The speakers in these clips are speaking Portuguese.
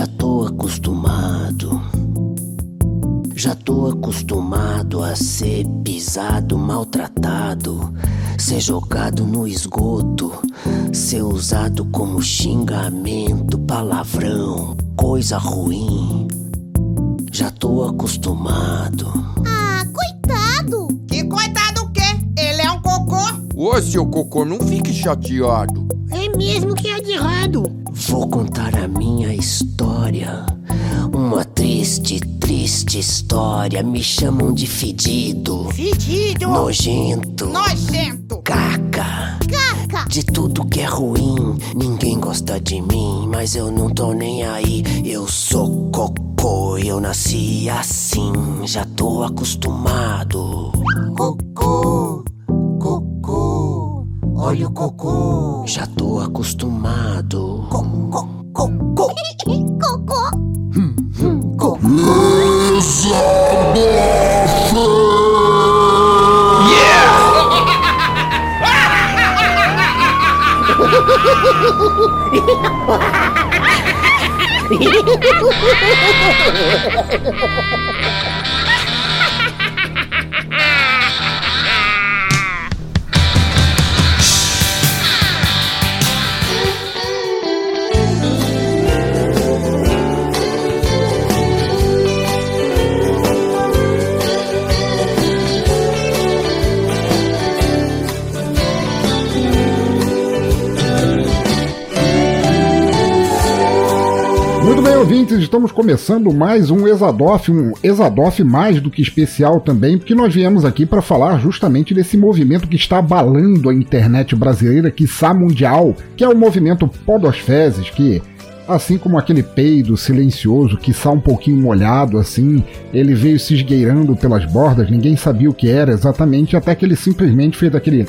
Já tô acostumado. Já tô acostumado a ser pisado, maltratado, ser jogado no esgoto, ser usado como xingamento, palavrão, coisa ruim. Já tô acostumado. Ah, coitado! Que coitado o quê? Ele é um cocô? Ô, seu cocô, não fique chateado. É mesmo que é de errado. Vou contar a minha história. Uma triste, triste história. Me chamam de fedido, Fedido! nojento, Nojento! caca. Caca! De tudo que é ruim, ninguém gosta de mim, mas eu não tô nem aí. Eu sou cocô, eu nasci assim, já tô acostumado. Cocô! Cocô! Olha o cocô! Já tô acostumado. Cocô! Cocô! Muito bem, ouvintes, estamos começando mais um Exadoff, um Exadoff mais do que especial também, porque nós viemos aqui para falar justamente desse movimento que está abalando a internet brasileira, quiçá mundial, que é o movimento Podosfezes, que assim como aquele peido silencioso, quiçá um pouquinho molhado assim, ele veio se esgueirando pelas bordas, ninguém sabia o que era exatamente, até que ele simplesmente fez aquele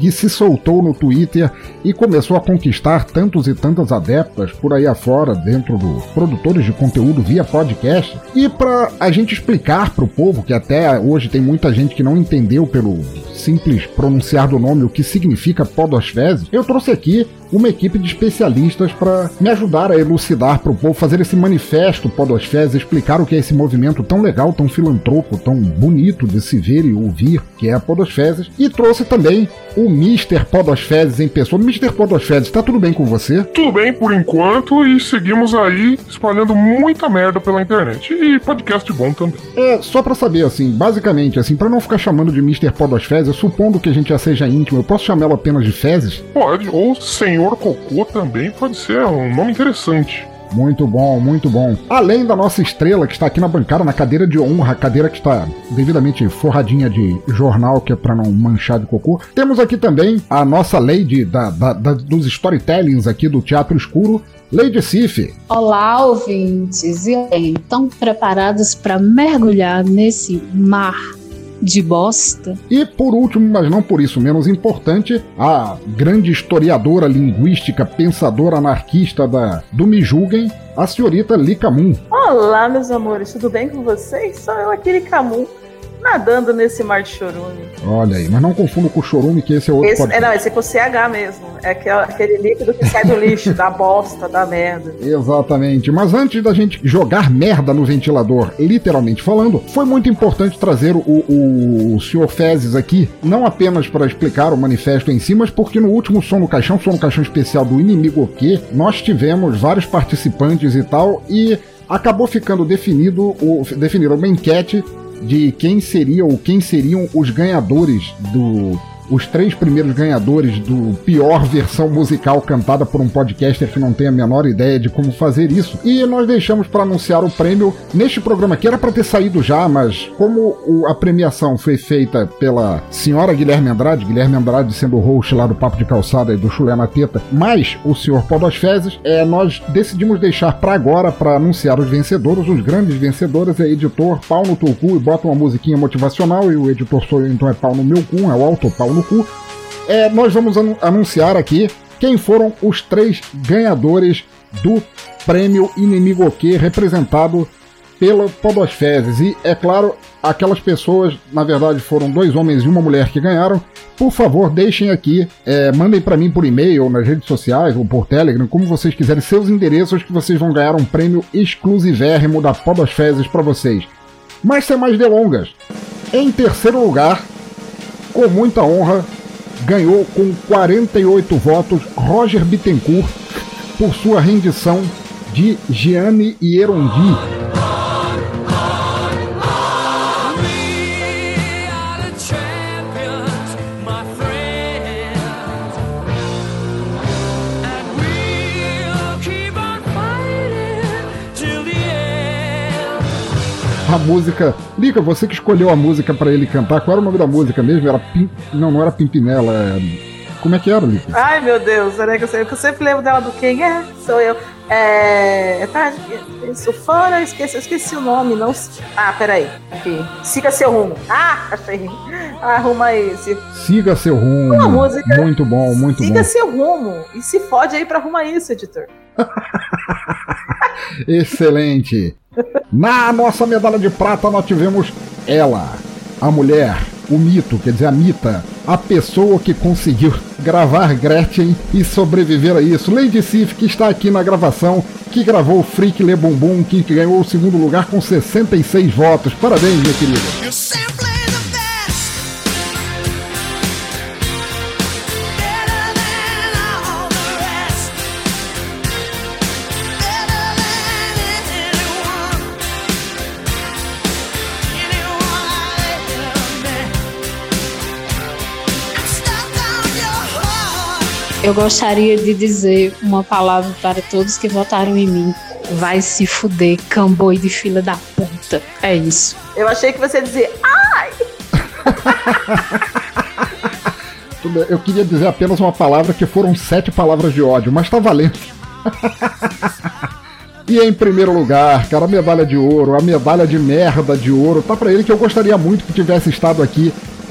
e se soltou no Twitter e começou a conquistar tantos e tantas adeptas por aí afora, dentro dos produtores de conteúdo via podcast. E para a gente explicar para o povo, que até hoje tem muita gente que não entendeu pelo simples pronunciar do nome o que significa podosfese, eu trouxe aqui uma equipe de especialistas para me ajudar a elucidar para o povo, fazer esse manifesto podosfese, explicar o que é esse movimento tão legal, tão filantropo, tão bonito de se ver e ouvir, que é a podosfezes. E trouxe também o Mr. Podosfezes em pessoa. Mr. Podosfezes, tá tudo bem com você? Tudo bem por enquanto e seguimos aí espalhando muita merda pela internet. E podcast bom também. É, só pra saber, assim, basicamente, assim, para não ficar chamando de Mr. Podosfezes, supondo que a gente já seja íntimo, eu posso chamá-lo apenas de Fezes? Pode, ou Senhor Cocô também pode ser um nome interessante. Muito bom, muito bom. Além da nossa estrela que está aqui na bancada, na cadeira de honra, cadeira que está devidamente forradinha de jornal, que é para não manchar de cocô, temos aqui também a nossa lady da, da- da- dos storytellings aqui do Teatro Escuro, Lady Sif. Olá, ouvintes! E aí, estão preparados para mergulhar nesse mar de bosta? E por último, mas não por isso menos importante, a grande historiadora linguística, pensadora anarquista da, do Me Julguem, a senhorita Lika Moon. Olá, meus amores, tudo bem com vocês? Sou eu, aquele Camu, nadando nesse mar de chorume. Olha aí, mas não confunda com o Chorume, que esse é outro Esse, é, não, esse é com CH mesmo. É aquele, aquele líquido que sai do lixo, da bosta, da merda. Exatamente. Mas antes da gente jogar merda no ventilador, literalmente falando, foi muito importante trazer o, o, o Sr. Fezes aqui, não apenas para explicar o manifesto em si, mas porque no último Som no Caixão, Som no Caixão especial do Inimigo Que, nós tivemos vários participantes e tal, e acabou ficando definido, o, definido uma enquete de quem seria ou quem seriam os ganhadores do os três primeiros ganhadores do pior versão musical cantada por um podcaster que não tem a menor ideia de como fazer isso. E nós deixamos para anunciar o prêmio neste programa que era para ter saído já, mas como a premiação foi feita pela senhora Guilherme Andrade, Guilherme Andrade sendo o host lá do Papo de Calçada e do Chulé na Teta, mais o senhor Podosfezes, é, nós decidimos deixar para agora para anunciar os vencedores, os grandes vencedores, é editor pau no teu cu e bota uma musiquinha motivacional e o editor sou eu, então é pau no meu cu, é o autor pau no cu. É, nós vamos anu- anunciar aqui quem foram os três ganhadores do prêmio Inimigo Que, representado pela Podosfezes. E, é claro, aquelas pessoas, na verdade, foram dois homens e uma mulher que ganharam. Por favor, deixem aqui, é, mandem para mim por e-mail, nas redes sociais ou por Telegram, como vocês quiserem, seus endereços que vocês vão ganhar um prêmio exclusivérrimo da Podosfezes para vocês. Mas sem mais delongas, em terceiro lugar, com muita honra, ganhou com 48 votos Roger Bittencourt por sua rendição de Gianni Hierondi. A música. Lica, você que escolheu a música pra ele cantar, qual era o nome da música mesmo? Era Pim... Não, não era Pimpinela. é- Como é que era, Lica? Ai, meu Deus, peraí que eu, sei, eu sempre lembro dela do quem é, sou eu. É. é tarde, isso fora, esqueci, esqueci o nome, não. Ah, peraí. Aqui. Siga seu rumo. Ah, achei. Arruma esse. Siga seu rumo. Uma música. Muito bom, muito Siga bom. seu rumo. E se fode aí pra arrumar isso, editor. Excelente. Na nossa medalha de prata nós tivemos ela, a mulher, o mito, quer dizer, a mita, a pessoa que conseguiu gravar Gretchen e sobreviver a isso. Lady Sif, que está aqui na gravação, que gravou Freak Le Bumbum, que ganhou o segundo lugar com 66 votos. Parabéns, minha querida. Eu gostaria de dizer uma palavra para todos que votaram em mim. Vai se fuder, camboi de fila da puta. É isso. Eu achei que você ia dizer, ai! Eu queria dizer apenas uma palavra que foram sete palavras de ódio, mas tá valendo. E em primeiro lugar, cara, a medalha de ouro, a medalha de merda de ouro, tá pra ele que eu gostaria muito que tivesse estado aqui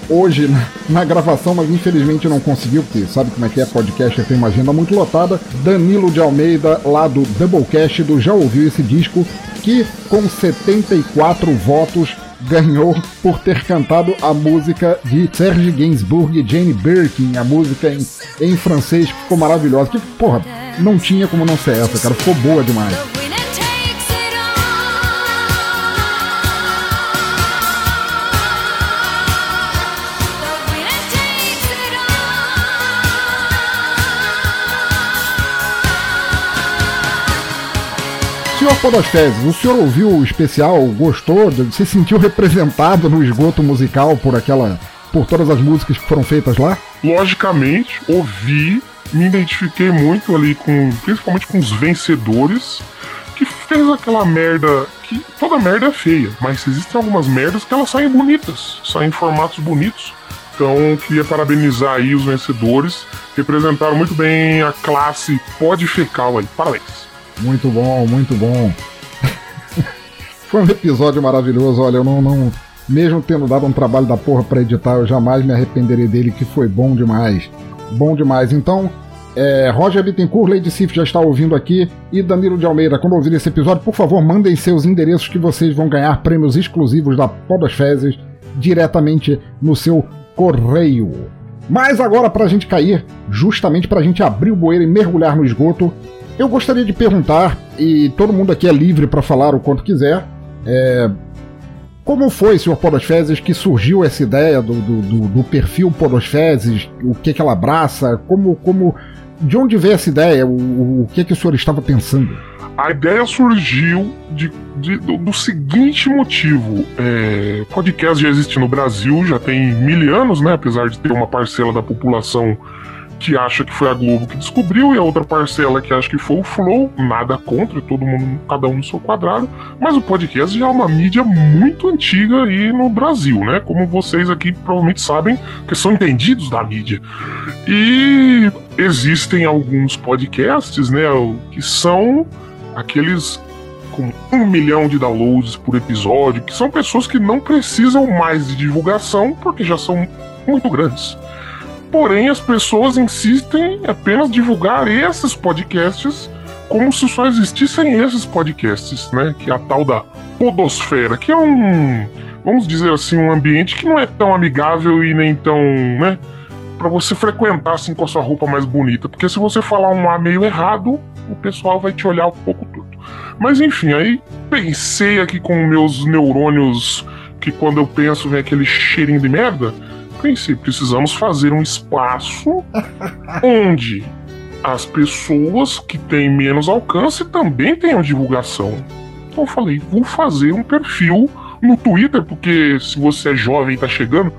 hoje na, na gravação, mas infelizmente não conseguiu, porque sabe como é que é podcast, tem uma agenda muito lotada. Danilo de Almeida, lá do Doublecast, do Já Ouviu Esse Disco, que com 74 votos ganhou por ter cantado a música de Serge Gainsbourg e Jane Birkin, a música em, em francês, que ficou maravilhosa. Que, porra, não tinha como não ser essa, cara, ficou boa demais. Senhor Podosfezes, o senhor ouviu o especial, gostou, se sentiu representado no esgoto musical por aquela, por todas as músicas que foram feitas lá? Logicamente, ouvi, me identifiquei muito ali com, principalmente com os vencedores, que fez aquela merda que toda merda é feia, mas existem algumas merdas que elas saem bonitas, saem em formatos bonitos. Então, queria parabenizar aí os vencedores, representaram muito bem a classe pod fecal aí. Parabéns. Muito bom, muito bom. Foi um episódio maravilhoso, olha, eu não, não. Mesmo tendo dado um trabalho da porra pra editar, eu jamais me arrependerei dele, que foi bom demais. Bom demais. Então, é, Roger Bittencourt, Lady Sif já está ouvindo aqui, e Danilo de Almeida, quando ouvir esse episódio, por favor, mandem seus endereços que vocês vão ganhar prêmios exclusivos da Podosfezes diretamente no seu correio. Mas agora, pra gente cair, justamente pra gente abrir o bueiro e mergulhar no esgoto, eu gostaria de perguntar, e todo mundo aqui é livre para falar o quanto quiser, é, como foi, senhor Podosfezes, que surgiu essa ideia do, do, do- do perfil Podosfezes, o que, que ela abraça, como, como, de onde veio essa ideia, o, o que, que o senhor estava pensando? A ideia surgiu de, de- do, do seguinte motivo: é, podcast já existe no Brasil, já tem mil anos, né? Apesar de ter uma parcela da população que acha que foi a Globo que descobriu e a outra parcela que acha que foi o Flow, nada contra, todo mundo, cada um no seu quadrado, mas o podcast já é uma mídia muito antiga aí no Brasil, né? Como vocês aqui provavelmente sabem, que são entendidos da mídia. E existem alguns podcasts, né, que são aqueles com um milhão de downloads por episódio, que são pessoas que não precisam mais de divulgação porque já são muito grandes. Porém, as pessoas insistem em apenas divulgar esses podcasts como se só existissem esses podcasts, né? Que é a tal da podosfera, que é um, vamos dizer assim, um ambiente que não é tão amigável e nem tão, né, para você frequentar assim com a sua roupa mais bonita, porque se você falar um A meio errado, o pessoal vai te olhar um pouco torto. Mas enfim, aí pensei aqui com meus neurônios que quando eu penso vem aquele cheirinho de merda. Pensei, precisamos fazer um espaço onde as pessoas que têm menos alcance também tenham divulgação. Então eu falei, vou fazer um perfil no Twitter, porque se você é jovem e tá chegando,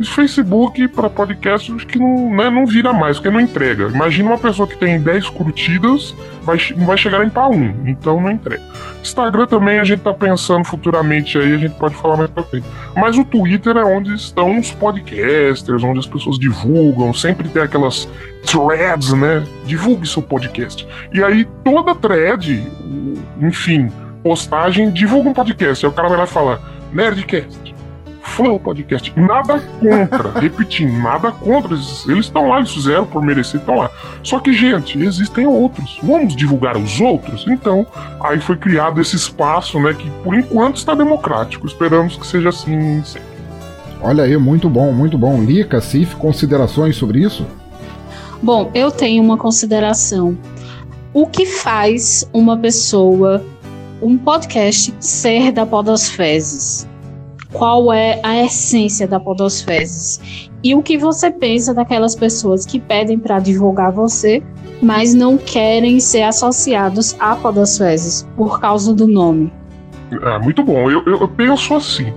esse Facebook para podcast acho que não, né, não vira mais, porque não entrega. Imagina uma pessoa que tem 10 curtidas, vai, não vai chegar em pá 1, então não entrega. Instagram também a gente tá pensando futuramente aí, a gente pode falar mais pra frente. Mas o Twitter é onde estão os podcasters, onde as pessoas divulgam, sempre tem aquelas threads, né? Divulgue seu podcast. E aí toda thread, enfim, postagem, divulga um podcast. Aí o cara vai lá e fala, Nerdcast Flow Podcast. Nada contra, repetindo, nada contra. Eles estão lá, eles fizeram por merecer, estão lá. Só que, gente, existem outros. Vamos divulgar os outros? Então, aí foi criado esse espaço, né, que por enquanto está democrático. Esperamos que seja assim sempre. Olha aí, muito bom, muito bom. Lica, Cif, considerações sobre isso? Bom, eu tenho uma consideração. O que faz uma pessoa, um podcast, ser da Podosfezes? Qual é a essência da podosfezes e o que você pensa daquelas pessoas que pedem para divulgar você, mas não querem ser associados a podosfezes por causa do nome. É, muito bom. Eu, eu penso assim.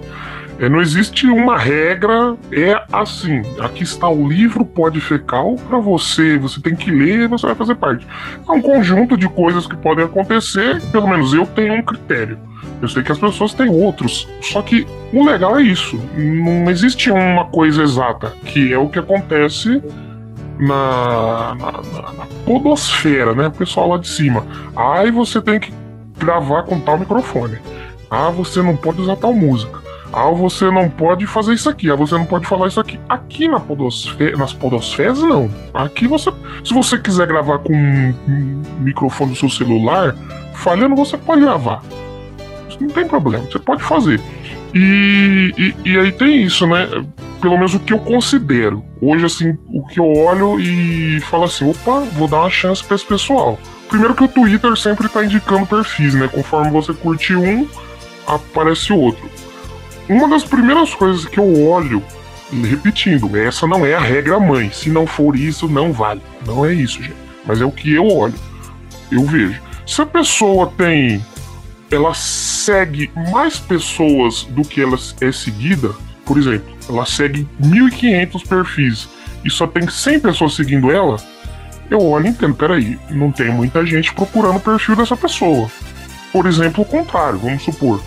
É, não existe uma regra, é assim. Aqui está o livro Pode Fecal para você, você tem que ler você vai fazer parte. É um conjunto de coisas que podem acontecer, pelo menos eu tenho um critério. Eu sei que as pessoas têm outros. Só que o legal é isso. Não existe uma coisa exata, que é o que acontece na, na, na, na podosfera, né? O pessoal lá de cima. Aí você tem que gravar com tal microfone. Ah, você não pode usar tal música. Ah, você não pode fazer isso aqui. Ah, você não pode falar isso aqui. Aqui na podosfera, nas podosferas, não. Aqui você. Se você quiser gravar com um microfone do seu celular, falhando, você pode gravar não tem problema, você pode fazer. E, e, e, aí tem isso, né? Pelo menos o que eu considero. Hoje, assim, o que eu olho e falo assim: opa, vou dar uma chance pra esse pessoal. Primeiro que o Twitter sempre tá indicando perfis, né? Conforme você curte um, aparece outro. Uma das primeiras coisas que eu olho, repetindo, essa não é a regra mãe. Se não for isso, não vale. Não é isso, gente. Mas é o que eu olho. Eu vejo. Se a pessoa tem ela segue mais pessoas do que ela é seguida. Por exemplo, ela segue 1.500 perfis e só tem 100 pessoas seguindo ela. Eu olho e entendo, peraí, não tem muita gente procurando o perfil dessa pessoa. Por exemplo, o contrário, vamos supor.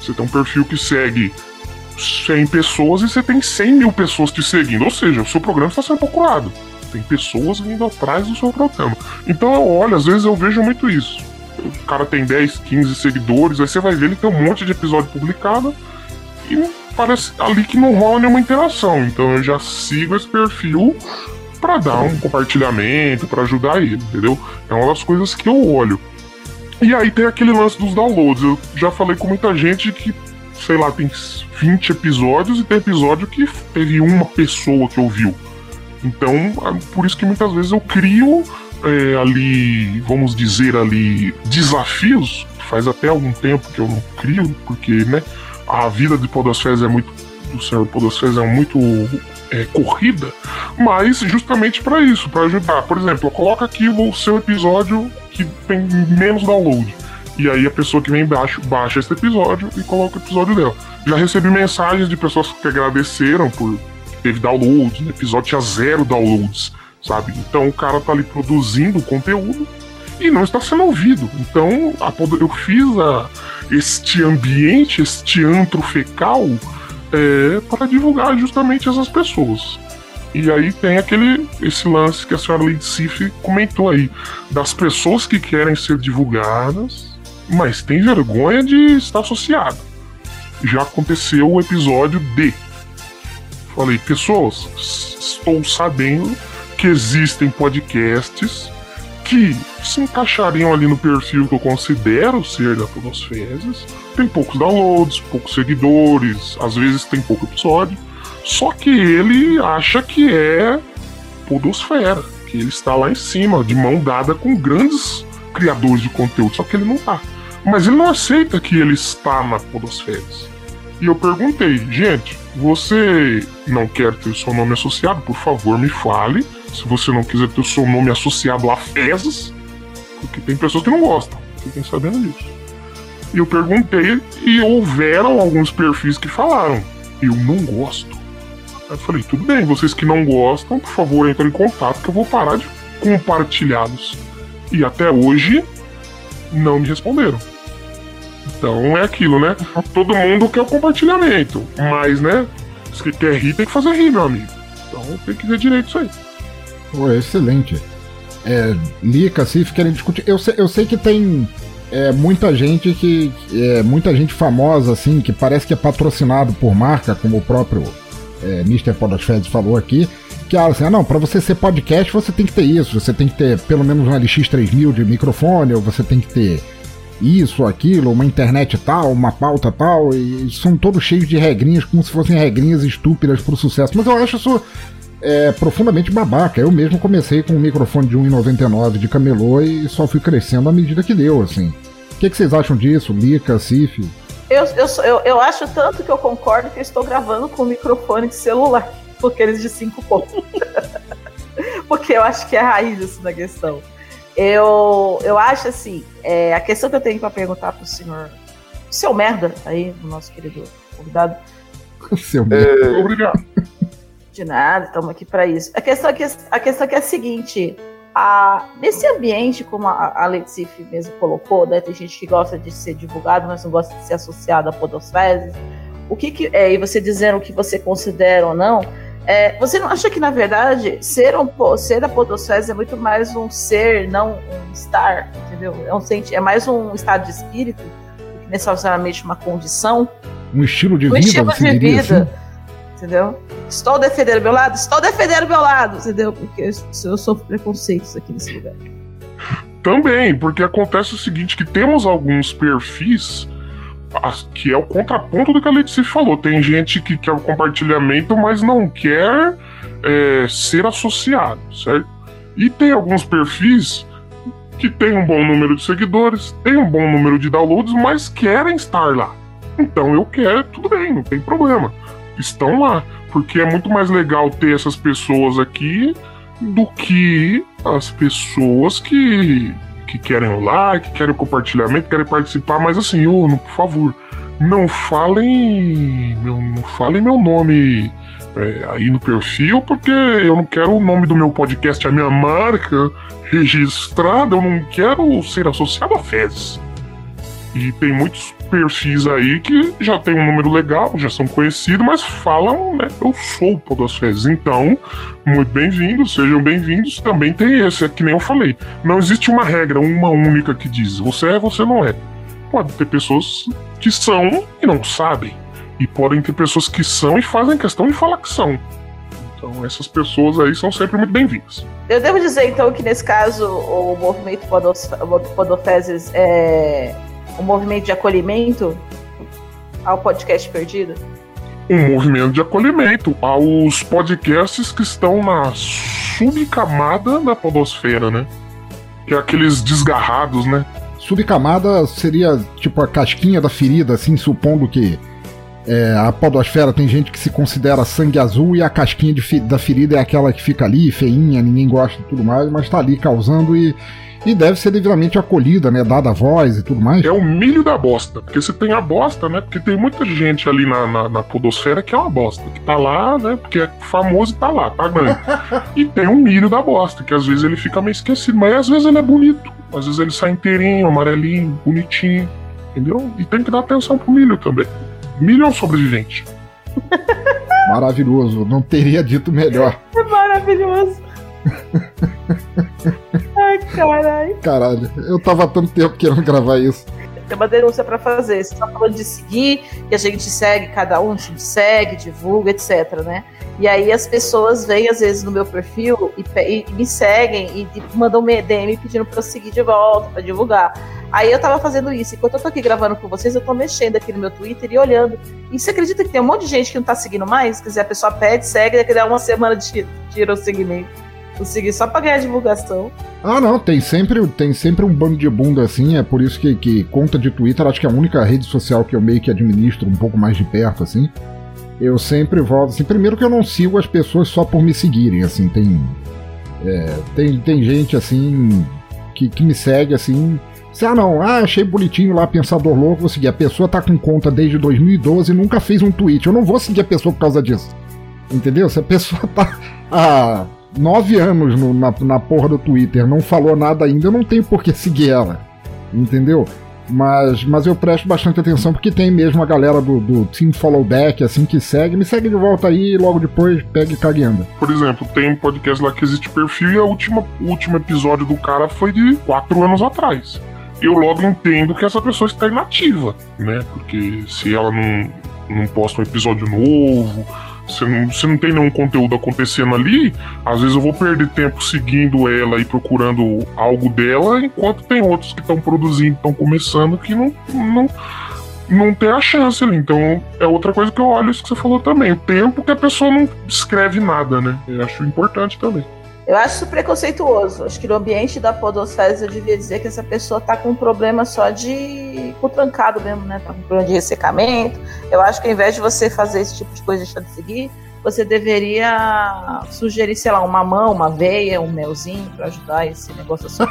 Você tem um perfil que segue 100 pessoas e você tem 100 mil pessoas te seguindo. Ou seja, o seu programa está sendo procurado. Tem pessoas vindo atrás do seu programa. Então eu olho, às vezes eu vejo muito isso o cara tem 10, 15 seguidores, aí você vai ver ele tem um monte de episódio publicado e parece ali que não rola nenhuma interação. Então eu já sigo esse perfil para dar um compartilhamento, para ajudar ele, entendeu? É uma das coisas que eu olho. E aí tem aquele lance dos downloads. Eu já falei com muita gente que, sei lá, tem 20 episódios e tem episódio que teve uma pessoa que ouviu. Então, por isso que muitas vezes eu crio é, ali, vamos dizer ali, desafios, faz até algum tempo que eu não crio, porque, né, a vida de Podosfés é muito, do senhor Podosfés é muito é, corrida, mas justamente para isso, para ajudar. Por exemplo, coloca aqui o seu episódio que tem menos download. E aí a pessoa que vem embaixo baixa esse episódio e coloca o episódio dela. Já recebi mensagens de pessoas que agradeceram por teve downloads, no episódio tinha zero downloads sabe? Então o cara tá ali produzindo conteúdo e não está sendo ouvido. Então eu fiz a, este ambiente, este antro fecal é, para divulgar justamente essas pessoas. E aí tem aquele esse lance que a senhora Lady Sif comentou aí, das pessoas que querem ser divulgadas, mas tem vergonha de estar associada. Já aconteceu o episódio D. Falei, pessoas, estou sabendo que existem podcasts que se encaixariam ali no perfil que eu considero ser da Podosfezes. Tem poucos downloads, poucos seguidores, às vezes tem pouco episódio. Só que ele acha que é Podosfera, que ele está lá em cima, de mão dada com grandes criadores de conteúdo, só que ele não tá. Mas ele não aceita que ele está na Podosfera. E eu perguntei, gente, você não quer ter o seu nome associado? Por favor, me fale. Se você não quiser ter o seu nome associado a fezes, porque tem pessoas que não gostam, fiquem sabendo disso. E eu perguntei e houveram alguns perfis que falaram, eu não gosto. Aí eu falei, tudo bem, vocês que não gostam, por favor, entrem em contato que eu vou parar de compartilhá-los. E até hoje não me responderam. Então é aquilo, né? Todo mundo quer o compartilhamento, mas, né? Se quer rir, tem que fazer rir, meu amigo. Então tem que ver direito isso aí. Pô, excelente. É, Lica, Cif, querem discutir. Eu sei, eu sei que tem é, muita gente que. É, muita gente famosa, assim, que parece que é patrocinado por marca, como o próprio é, Mr. Podosfeds falou aqui. Que ah, assim, ah, não, pra você ser podcast você tem que ter isso, você tem que ter pelo menos um LX3000 de microfone, ou você tem que ter isso, aquilo, uma internet tal, uma pauta tal, e são todos cheios de regrinhas, como se fossem regrinhas estúpidas pro sucesso. Mas eu acho isso é, profundamente babaca. Eu mesmo comecei com um microfone de 1,99 de camelô e só fui crescendo à medida que deu, assim. O que, que vocês acham disso, Lica, Cif? Eu, eu, eu, eu acho tanto que eu concordo que eu estou gravando com um microfone de celular, porque eles de 5 pontos. porque eu acho que é a raiz isso da questão. Eu, eu acho assim, é, a questão que eu tenho para perguntar pro senhor, seu merda, aí, o nosso querido convidado. Seu merda. É, obrigado. De nada, estamos aqui para isso. A questão, aqui, a questão aqui é a seguinte: a, nesse ambiente, como a, a Leticif mesmo colocou, né, tem gente que gosta de ser divulgado, mas não gosta de ser associado a podosfezes. O que, que é, e você dizendo o que você considera ou não, é, você não acha que, na verdade, ser, um, ser a podosfera é muito mais um ser, não um estar, entendeu? É, um, é mais um estado de espírito do que necessariamente uma condição? Um estilo de um vida, estilo de vida, assim? Entendeu? Estou defendendo meu lado? Estou defendendo meu lado, entendeu? Porque eu, sofro preconceitos aqui nesse lugar. Também, porque acontece o seguinte, que temos alguns perfis que é o contraponto do que a Letícia falou. Tem gente que quer o compartilhamento, mas não quer é, ser associado, certo? E tem alguns perfis que tem um bom número de seguidores, tem um bom número de downloads, mas querem estar lá. Então eu quero, tudo bem, não tem problema. Estão lá, porque é muito mais legal ter essas pessoas aqui do que as pessoas que que querem o like, querem o compartilhamento, querem participar, mas assim, ô, por favor, não falem. Não, não falem meu nome é, aí no perfil, porque eu não quero o nome do meu podcast, a minha marca registrada, eu não quero ser associado a Fezes. E tem muitos perfis aí que já tem um número legal, já são conhecidos, mas falam, né? Eu sou o Podosfezes. Então, muito bem-vindos, sejam bem-vindos. Também tem esse, é que nem eu falei. Não existe uma regra, uma única que diz você é, você não é. Pode ter pessoas que são e não sabem. E podem ter pessoas que são e fazem questão de falar que são. Então, essas pessoas aí são sempre muito bem-vindas. Eu devo dizer, então, que nesse caso o movimento Podofezes é um movimento de acolhimento ao podcast perdido? Um movimento de acolhimento aos podcasts que estão na subcamada da podosfera, né? Que é aqueles desgarrados, né? Subcamada seria tipo a casquinha da ferida, assim, supondo que é, a podosfera tem gente que se considera sangue azul e a casquinha de, da ferida é aquela que fica ali, feinha, ninguém gosta e tudo mais, mas tá ali causando e e deve ser devidamente acolhida, né? Dada a voz e tudo mais. É o milho da bosta. Porque você tem a bosta, né? Porque tem muita gente ali na, na, na podosfera que é uma bosta. Que tá lá, né? Porque é famoso e tá lá, tá grande. e tem o milho da bosta, que às vezes ele fica meio esquecido. Mas às vezes ele é bonito. Às vezes ele sai inteirinho, amarelinho, bonitinho. Entendeu? E tem que dar atenção pro milho também. Milho é um sobrevivente. Maravilhoso. Não teria dito melhor. É maravilhoso. Ai, caralho. Caralho, eu tava há tanto tempo querendo gravar isso. tem uma denúncia para fazer. Você está falando de seguir, que a gente segue, cada um se segue, divulga, etc, né? E aí as pessoas vêm, às vezes, no meu perfil e, e me seguem e, e mandam DM pedindo para eu seguir de volta, para divulgar. Aí eu tava fazendo isso. Enquanto eu tô aqui gravando com vocês, eu tô mexendo aqui no meu Twitter e olhando. E você acredita que tem um monte de gente que não tá seguindo mais? Quer dizer, a pessoa pede, segue, daqui a uma semana tira o segmento. O seguir só pra ganhar divulgação. Ah, não, tem sempre, tem sempre um bando de bunda assim, é por isso que, que conta de Twitter, acho que é a única rede social que eu meio que administro um pouco mais de perto, assim. Eu sempre volto, assim, primeiro que eu não sigo as pessoas só por me seguirem, assim, tem. É, tem, tem gente assim que, que me segue assim se, ah, não, ah, achei bonitinho lá, Pensador Louco, vou seguir. A pessoa tá com conta desde 2012 e nunca fez um tweet. Eu não vou seguir a pessoa por causa disso. Entendeu? Se a pessoa tá há nove anos no, na, na porra do Twitter, não falou nada ainda, eu não tenho por que seguir ela. Entendeu? Mas, mas eu presto bastante atenção porque tem mesmo a galera do, do Team Follow Back, assim, que segue. Me segue de volta aí e logo depois pega e cague anda. Por exemplo, tem podcast lá que existe perfil e a última, o último episódio do cara foi de quatro anos atrás eu logo entendo que essa pessoa está inativa, né? Porque se ela não, não posta um episódio novo, se não, se não tem nenhum conteúdo acontecendo ali, às vezes eu vou perder tempo seguindo ela e procurando algo dela, enquanto tem outros que estão produzindo, estão começando, que não, não, não tem a chance ali. Então é outra coisa que eu olho isso que você falou também. O tempo que a pessoa não escreve nada, né? Eu acho importante também. Eu acho isso preconceituoso. Acho que no ambiente da podosfera eu devia dizer que essa pessoa tá com um problema só de. com trancado mesmo, né? Tá com um problema de ressecamento. Eu acho que ao invés de você fazer esse tipo de coisa e deixar de seguir, você deveria sugerir, sei lá, uma mão, uma veia, um melzinho para ajudar esse negócio assim.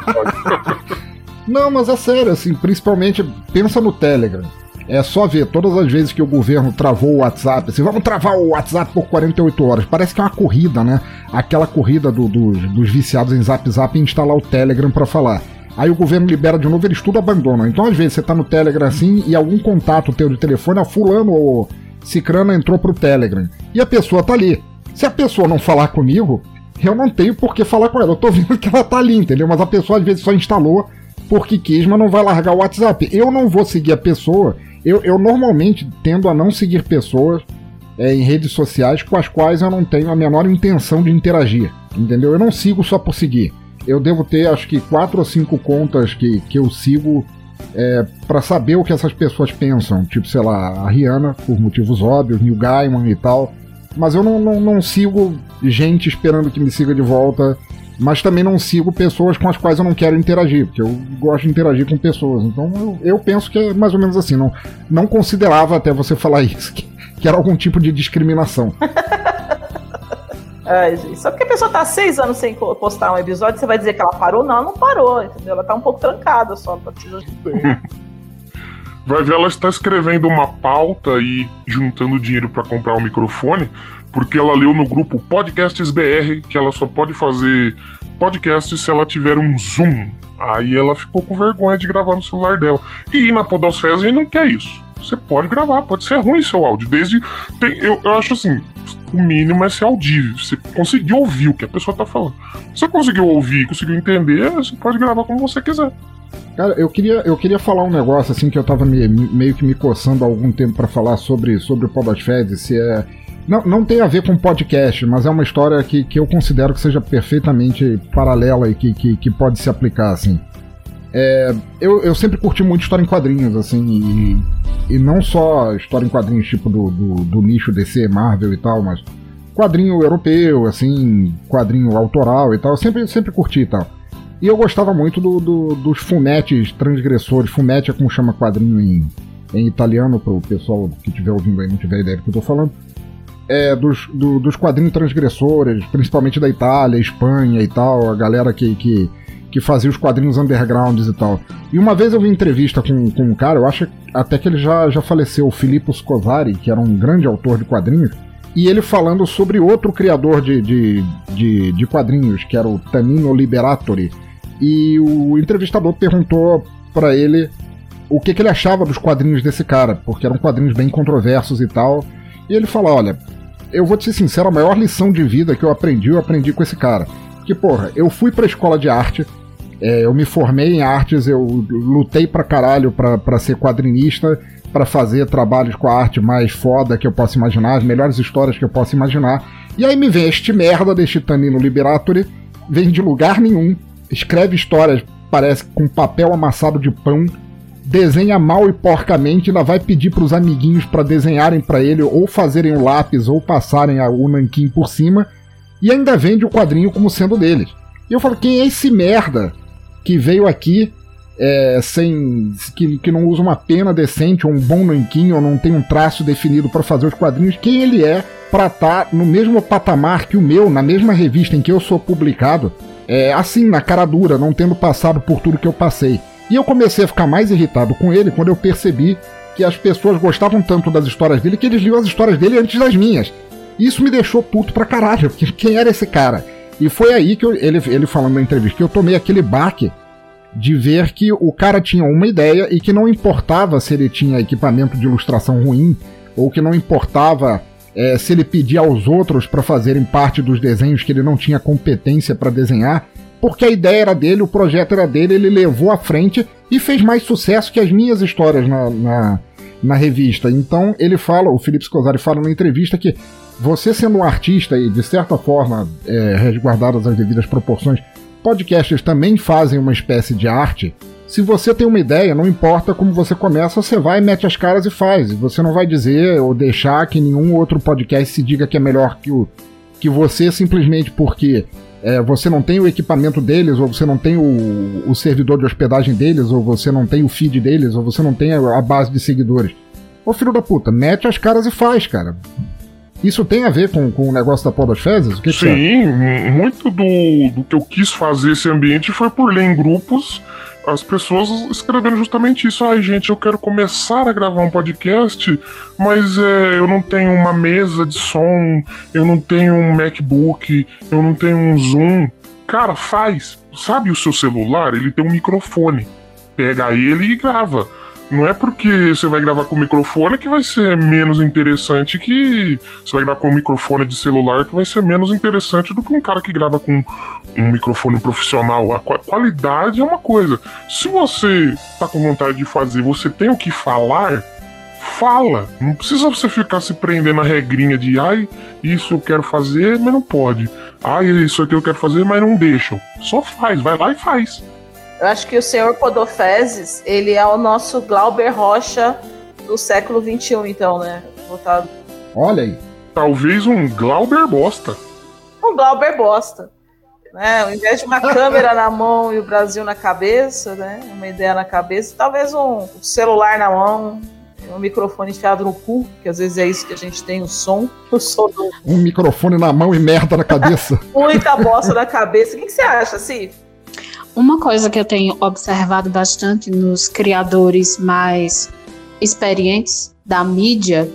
Não, mas é sério, assim, principalmente pensa no Telegram. É só ver todas as vezes que o governo travou o WhatsApp, assim, vamos travar o WhatsApp por 48 horas. Parece que é uma corrida, né? Aquela corrida do, do, dos viciados em Zap Zap e instalar o Telegram para falar. Aí o governo libera de novo, eles tudo abandonam. Então, às vezes, você tá no Telegram assim e algum contato teu de telefone, a fulano ou cicrana entrou pro Telegram. E a pessoa tá ali. Se a pessoa não falar comigo, eu não tenho por que falar com ela. Eu tô vendo que ela tá ali, entendeu? Mas a pessoa às vezes só instalou porque quis, mas não vai largar o WhatsApp. Eu não vou seguir a pessoa eu, eu normalmente tendo a não seguir pessoas é, em redes sociais com as quais eu não tenho a menor intenção de interagir. Entendeu? Eu não sigo só por seguir. Eu devo ter acho que quatro ou cinco contas que, que eu sigo é, para saber o que essas pessoas pensam. Tipo, sei lá, a Rihanna, por motivos óbvios, Neil Gaiman e tal. Mas eu não, não, não sigo gente esperando que me siga de volta mas também não sigo pessoas com as quais eu não quero interagir, porque eu gosto de interagir com pessoas. Então eu, eu penso que é mais ou menos assim. Não, não considerava até você falar isso, que, que era algum tipo de discriminação. Ai, gente, só porque a pessoa tá seis anos sem postar um episódio, você vai dizer que ela parou? Não, ela não parou, entendeu? Ela tá um pouco trancada só, não precisa. Vai ver, ela está escrevendo uma pauta e juntando dinheiro para comprar um microfone porque ela leu no grupo Podcasts BR que ela só pode fazer podcast se ela tiver um Zoom. Aí ela ficou com vergonha de gravar no celular dela. E na Podosfera a gente não quer isso. Você pode gravar, pode ser ruim seu áudio. Desde. Tem, eu, eu acho assim, o mínimo é ser audível. Você conseguiu ouvir o que a pessoa tá falando. Você conseguiu ouvir, conseguiu entender, você pode gravar como você quiser. Cara, eu queria, eu queria falar um negócio assim que eu tava me, meio que me coçando há algum tempo para falar sobre, sobre o Podosfed, se é não, não tem a ver com podcast, mas é uma história que, que eu considero que seja perfeitamente paralela e que, que, que pode se aplicar, assim. É, eu, eu sempre curti muito história em quadrinhos, assim, e, e não só história em quadrinhos tipo do, do, do nicho DC, Marvel e tal, mas quadrinho europeu, assim, quadrinho autoral e tal, eu sempre, sempre curti e tal. E eu gostava muito do, do, dos fumetes transgressores. Fumete é como chama quadrinho em, em italiano, para o pessoal que estiver ouvindo aí não tiver ideia do que eu tô falando é, dos, do, dos quadrinhos transgressores, principalmente da Itália, Espanha e tal, a galera que, que, que fazia os quadrinhos undergrounds e tal. E uma vez eu vi entrevista com, com um cara, eu acho até que ele já, já faleceu, o Filippo Scosari, que era um grande autor de quadrinhos, e ele falando sobre outro criador de, de, de, de quadrinhos, que era o Tanino Liberatori. E o entrevistador perguntou para ele o que, que ele achava dos quadrinhos desse cara, porque eram quadrinhos bem controversos e tal. E ele falou: olha, eu vou te ser sincero, a maior lição de vida que eu aprendi, eu aprendi com esse cara. Que, porra, eu fui pra escola de arte, É, eu me formei em artes, eu lutei pra caralho pra, pra ser quadrinista, pra fazer trabalhos com a arte mais foda que eu possa imaginar, as melhores histórias que eu possa imaginar. E aí me vem este merda deste Tanino Liberatori, vem de lugar nenhum, escreve histórias, parece com papel amassado de pão, desenha mal e porcamente, ainda vai pedir pros amiguinhos para desenharem para ele, ou fazerem o lápis, ou passarem o nanquim por cima, e ainda vende o quadrinho como sendo deles. E eu falo, quem é esse merda que veio aqui é, sem. Que, que não usa uma pena decente, ou um bom nanquim, ou não tem um traço definido para fazer os quadrinhos, quem ele é para estar tá no mesmo patamar que o meu, na mesma revista em que eu sou publicado, é, assim, na cara dura, não tendo passado por tudo que eu passei. E eu comecei a ficar mais irritado com ele quando eu percebi que as pessoas gostavam tanto das histórias dele que eles liam as histórias dele antes das minhas. Isso me deixou puto pra caralho, porque quem era esse cara? E foi aí que eu, ele, ele falando na entrevista que eu tomei aquele baque de ver que o cara tinha uma ideia e que não importava se ele tinha equipamento de ilustração ruim ou que não importava é, se ele pedia aos outros para fazerem parte dos desenhos que ele não tinha competência para desenhar, porque a ideia era dele, o projeto era dele, ele levou à frente e fez mais sucesso que as minhas histórias na, na, na revista. Então ele fala, o Felipe Scosari fala na entrevista que você sendo um artista e de certa forma é, resguardadas as devidas proporções, podcasters também fazem uma espécie de arte. Se você tem uma ideia, não importa como você começa, você vai, mete as caras e faz. Você não vai dizer ou deixar que nenhum outro podcast se diga que é melhor que o que você simplesmente porque é, você não tem o equipamento deles, ou você não tem o, o servidor de hospedagem deles, ou você não tem o feed deles, ou você não tem a, a base de seguidores. Ô filho da puta, mete as caras e faz, cara. Isso tem a ver com, com o negócio da Pó Fezes? O que Sim, que muito do, do que eu quis fazer esse ambiente foi por ler em grupos as pessoas escrevendo justamente isso. Ai, gente, eu quero começar a gravar um podcast, mas é, eu não tenho uma mesa de som, eu não tenho um MacBook, eu não tenho um Zoom. Cara, faz. Sabe o seu celular? Ele tem um microfone. Pega ele e grava. Não é porque você vai gravar com microfone que vai ser menos interessante que você vai gravar com microfone de celular que vai ser menos interessante do que um cara que grava com um microfone profissional. A qualidade é uma coisa. Se você tá com vontade de fazer, você tem o que falar, fala. Não precisa você ficar se prendendo na regrinha de ai, isso eu quero fazer, mas não pode. Ai, isso aqui eu quero fazer, mas não deixam. Só faz, vai lá e faz. Eu acho que o senhor Podofezes, ele é o nosso Glauber Rocha do século XXI, então, né? Voltado. Olha aí. Talvez um Glauber bosta. Um Glauber bosta. Né? Ao invés de uma câmera na mão e o Brasil na cabeça, né? Uma ideia na cabeça, talvez um celular na mão, um microfone enfiado no cu, que às vezes é isso que a gente tem, o som. O som do... Um microfone na mão e merda na cabeça. Muita bosta na cabeça. O que, que você acha, Cif? Uma coisa que eu tenho observado bastante nos criadores mais experientes da mídia,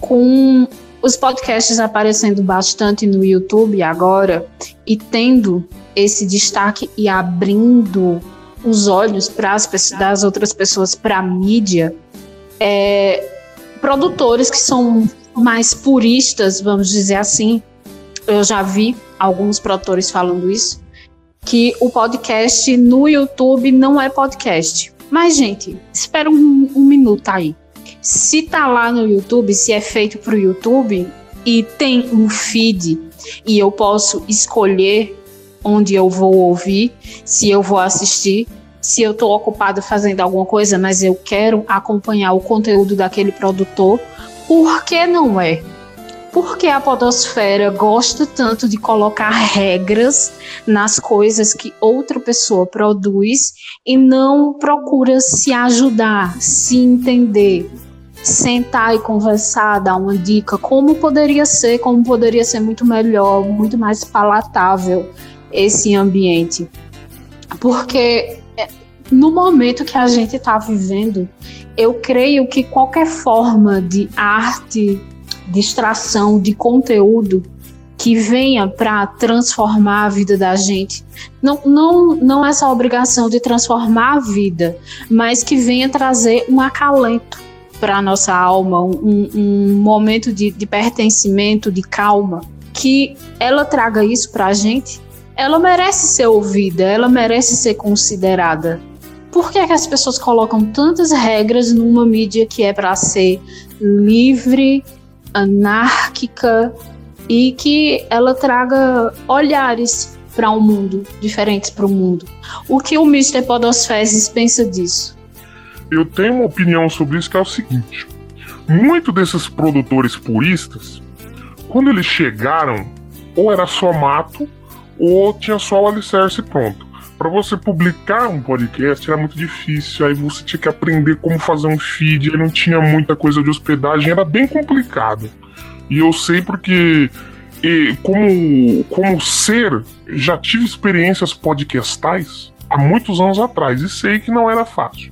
com os podcasts aparecendo bastante no YouTube agora e tendo esse destaque e abrindo os olhos para as das outras pessoas para a mídia, é, produtores que são mais puristas, vamos dizer assim. Eu já vi alguns produtores falando isso que o podcast no YouTube não é podcast. Mas, gente, espera um, um minuto aí. Se tá lá no YouTube, se é feito pro YouTube e tem um feed e eu posso escolher onde eu vou ouvir, se eu vou assistir, se eu estou ocupado fazendo alguma coisa, mas eu quero acompanhar o conteúdo daquele produtor, por que não é? Porque a podosfera gosta tanto de colocar regras nas coisas que outra pessoa produz e não procura se ajudar, se entender, sentar e conversar, dar uma dica como poderia ser, como poderia ser muito melhor, muito mais palatável esse ambiente. Porque é, no momento que a gente está vivendo, eu creio que qualquer forma de arte distração de conteúdo que venha para transformar a vida da gente. Não, não, não é essa obrigação de transformar a vida, mas que venha trazer um acalento para nossa alma, um, um momento de, de pertencimento, de calma. Que ela traga isso para a gente ela merece ser ouvida, ela merece ser considerada. Por que, é que as pessoas colocam tantas regras numa mídia que é para ser livre, anárquica e que ela traga olhares para um mundo, diferentes para o mundo? O que o Mr. Podosfezes pensa disso? Eu tenho uma opinião sobre isso que é o seguinte: muito desses produtores puristas, quando eles chegaram, ou era só mato, ou tinha só o alicerce pronto. Para você publicar um podcast era muito difícil, aí você tinha que aprender como fazer um feed, aí não tinha muita coisa de hospedagem, era bem complicado. E eu sei porque, como, como ser, já tive experiências podcastais há muitos anos atrás e sei que não era fácil.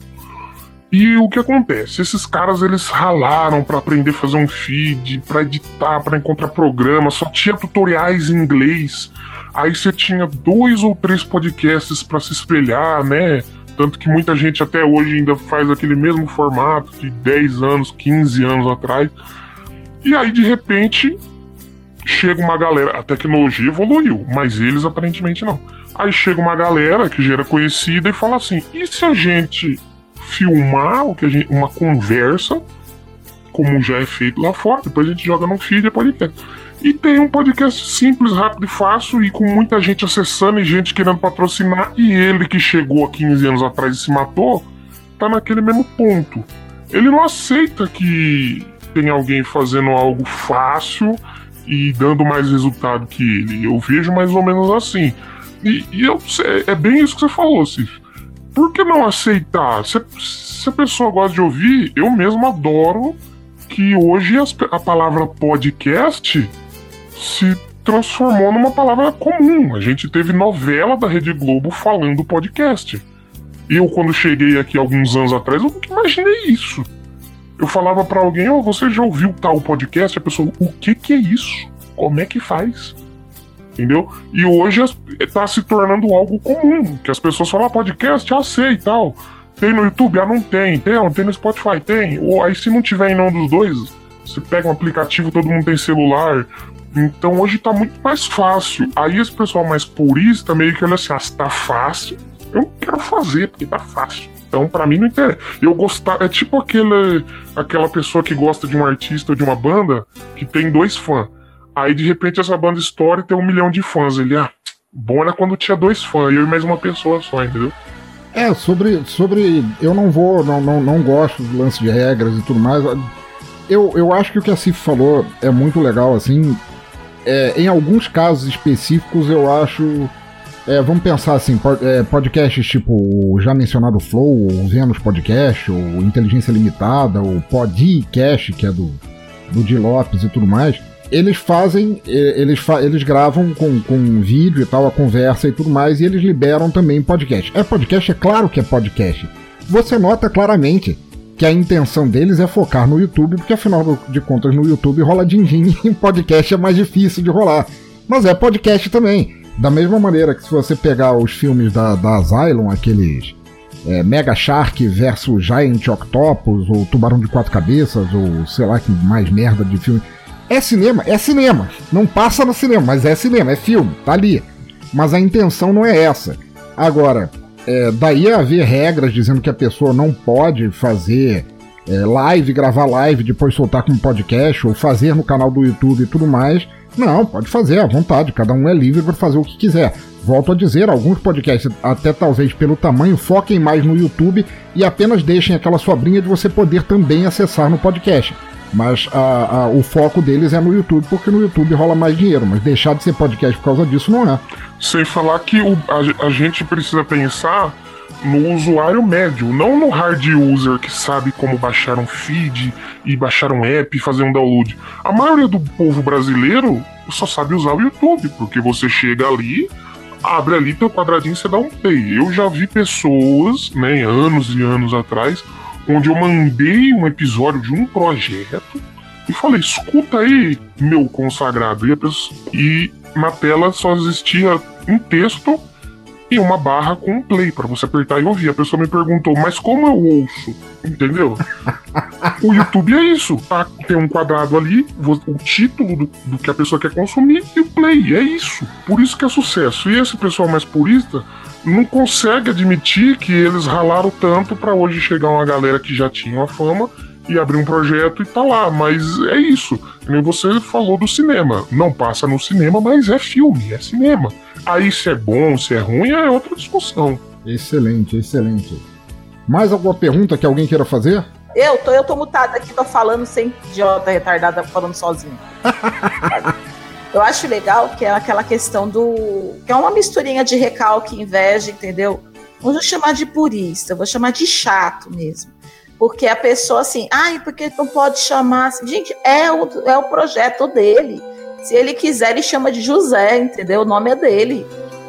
E o que acontece? Esses caras eles ralaram para aprender a fazer um feed, para editar, para encontrar programas, só tinha tutoriais em inglês. Aí você tinha dois ou três podcasts para se espelhar, né? Tanto que muita gente até hoje ainda faz aquele mesmo formato de 10 anos, 15 anos atrás. E aí de repente chega uma galera, a tecnologia evoluiu, mas eles aparentemente não. Aí chega uma galera que já era conhecida e fala assim: e se a gente filmar o que gente, uma conversa, como já é feito lá fora, depois a gente joga no feed e podcast. E tem um podcast simples, rápido e fácil, e com muita gente acessando e gente querendo patrocinar, e ele que chegou há 15 anos atrás e se matou, tá naquele mesmo ponto. Ele não aceita que tem alguém fazendo algo fácil e dando mais resultado que ele. Eu vejo mais ou menos assim. E, e eu, é bem isso que você falou, Cif por que não aceitar? Se, se a pessoa gosta de ouvir, eu mesmo adoro que hoje as, a palavra podcast se transformou numa palavra comum. A gente teve novela da Rede Globo falando podcast. Eu, quando cheguei aqui alguns anos atrás, eu nunca imaginei isso. Eu falava para alguém, oh, você já ouviu tal podcast? A pessoa, o que que é isso? Como é que faz? Entendeu? E hoje está se tornando algo comum, que as pessoas falam, ah, podcast, já sei e tal. Tem no YouTube? Ah, não tem. Tem, não, tem no Spotify? Tem. Ou aí se não tiver em nenhum dos dois, você pega um aplicativo, todo mundo tem celular. Então hoje tá muito mais fácil. Aí esse pessoal mais purista meio que olha assim, ah, se tá fácil, eu quero fazer, porque tá fácil. Então, para mim, não interessa. Eu gostar. É tipo aquele, aquela pessoa que gosta de um artista ou de uma banda que tem dois fãs. Aí de repente essa banda estoura e tem um milhão de fãs. Ele, ah, bom era quando tinha dois fãs, eu e mais uma pessoa só, entendeu? É, sobre. sobre eu não vou, não, não, não gosto do lance de regras e tudo mais. Eu, eu acho que o que a Cif falou é muito legal, assim. É, em alguns casos específicos, eu acho. É, vamos pensar assim, é, podcasts tipo o já mencionado Flow, o Venus Podcast, o Inteligência Limitada, o Podcast, que é do, do Di Lopes e tudo mais eles fazem, eles, fa eles gravam com, com vídeo e tal, a conversa e tudo mais, e eles liberam também podcast. É podcast? É claro que é podcast. Você nota claramente que a intenção deles é focar no YouTube, porque afinal de contas no YouTube rola din-din e podcast é mais difícil de rolar. Mas é podcast também. Da mesma maneira que se você pegar os filmes da, da Asylum, aqueles é, Mega Shark versus Giant Octopus, ou Tubarão de Quatro Cabeças, ou sei lá que mais merda de filme é cinema, é cinema. Não passa no cinema, mas é cinema, é filme, tá ali. Mas a intenção não é essa. Agora, é, daí haver regras dizendo que a pessoa não pode fazer é, live, gravar live, depois soltar como podcast, ou fazer no canal do YouTube e tudo mais. Não, pode fazer à vontade, cada um é livre para fazer o que quiser. Volto a dizer, alguns podcasts, até talvez pelo tamanho, foquem mais no YouTube e apenas deixem aquela sobrinha de você poder também acessar no podcast. Mas a, a, o foco deles é no YouTube, porque no YouTube rola mais dinheiro. Mas deixar de ser podcast por causa disso não é. Sem falar que o, a, a gente precisa pensar no usuário médio, não no hard user que sabe como baixar um feed e baixar um app e fazer um download. A maioria do povo brasileiro só sabe usar o YouTube, porque você chega ali, abre ali teu quadradinho e você dá um play. Eu já vi pessoas, né, anos e anos atrás, onde eu mandei um episódio de um projeto e falei: escuta aí, meu consagrado. E, pessoa, e na tela só existia um texto e uma barra com um play para você apertar e ouvir. A pessoa me perguntou, mas como eu ouço? Entendeu? o YouTube é isso. Tá? Tem um quadrado ali, o título do, do, que a pessoa quer consumir e o play. É isso. Por isso que é sucesso. E esse pessoal mais purista não consegue admitir que eles ralaram tanto para hoje chegar uma galera que já tinha uma fama e abrir um projeto e tá lá. Mas é isso. Nem você falou do cinema. Não passa no cinema, mas é filme, é cinema. Aí se é bom, se é ruim, é outra discussão. Excelente, excelente. Mais alguma pergunta que alguém queira fazer? Eu tô, eu tô mutada aqui, tô falando sem idiota retardada, falando sozinho. eu acho legal que é aquela questão do. que é uma misturinha de recalque, inveja, entendeu? Não vou chamar de purista, vou chamar de chato mesmo. Porque a pessoa assim, ai, porque não pode chamar. Gente, é o, é o projeto dele. Se ele quiser, ele chama de José, entendeu? O nome é dele.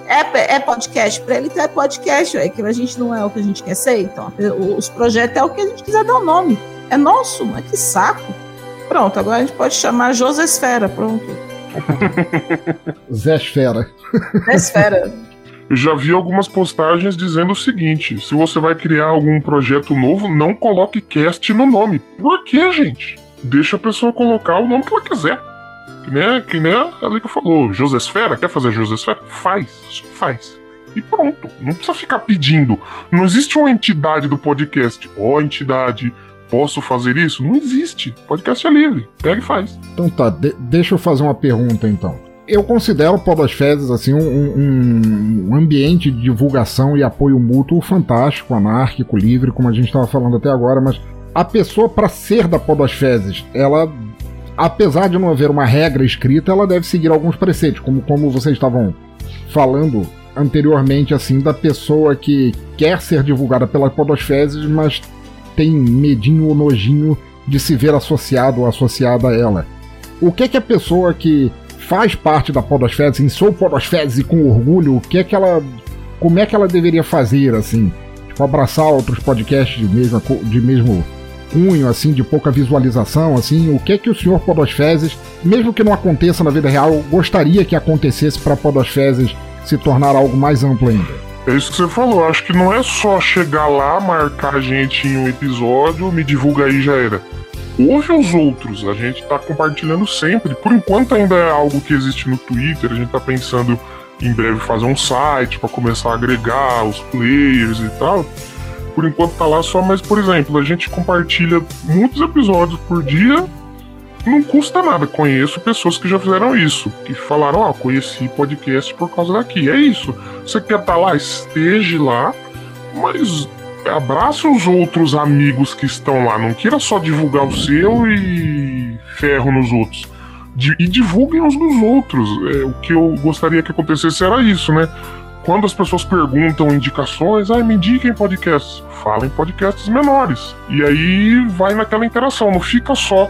É, é podcast para ele, então é podcast. É que a gente não é o que a gente quer ser. Então, os projetos é o que a gente quiser dar o nome. É nosso, mas que saco. Pronto, agora a gente pode chamar Josesfera, pronto. Zé Esfera. Zé Esfera. Eu já vi algumas postagens dizendo o seguinte: se você vai criar algum projeto novo, não coloque cast no nome. Por que, gente? Deixa a pessoa colocar o nome que ela quiser. Que nem, que nem a Liga falou, Josesfera, quer fazer Josesfera? Faz, faz. E pronto, não precisa ficar pedindo. Não existe uma entidade do podcast. Ó, oh, entidade, posso fazer isso? Não existe. Podcast é livre. Pega e faz. Então tá, de deixa eu fazer uma pergunta então. Eu considero o Podosfezes assim um, um, um, ambiente de divulgação e apoio mútuo fantástico, anárquico, livre, como a gente estava falando até agora, mas a pessoa para ser da Podosfezes, ela apesar de não haver uma regra escrita, ela deve seguir alguns preceitos, como, como vocês estavam falando anteriormente, assim, da pessoa que quer ser divulgada pela Podosfezes, mas tem medinho ou nojinho de se ver associado ou associada a ela. O que é que a pessoa que faz parte da Podosfezes, em sou Podosfezes e com orgulho, o que é que ela. Como é que ela deveria fazer, assim? Tipo, abraçar outros podcasts de mesmo, de mesmo cunho, assim, de pouca visualização, assim, o que é que o senhor Podosfezes, mesmo que não aconteça na vida real, gostaria que acontecesse para Podosfezes se tornar algo mais amplo ainda? É isso que você falou, acho que não é só chegar lá, marcar a gente em um episódio, me divulga aí já era. Ouve os outros, a gente tá compartilhando sempre. Por enquanto ainda é algo que existe no Twitter, a gente tá pensando em breve fazer um site para começar a agregar os players e tal por enquanto tá lá só, mas, por exemplo, a gente compartilha muitos episódios por dia, não custa nada. Conheço pessoas que já fizeram isso, que falaram, ó, oh, conheci podcast por causa daqui. É isso. Você quer estar tá lá, esteja lá, mas abraça os outros amigos que estão lá. Não queira só divulgar o seu e ferro nos outros. e divulguem uns dos outros. É, o que eu gostaria que acontecesse era isso, né? Quando as pessoas perguntam indicações, ah, me indiquem podcasts. Fala em podcasts menores. E aí vai naquela interação, não fica só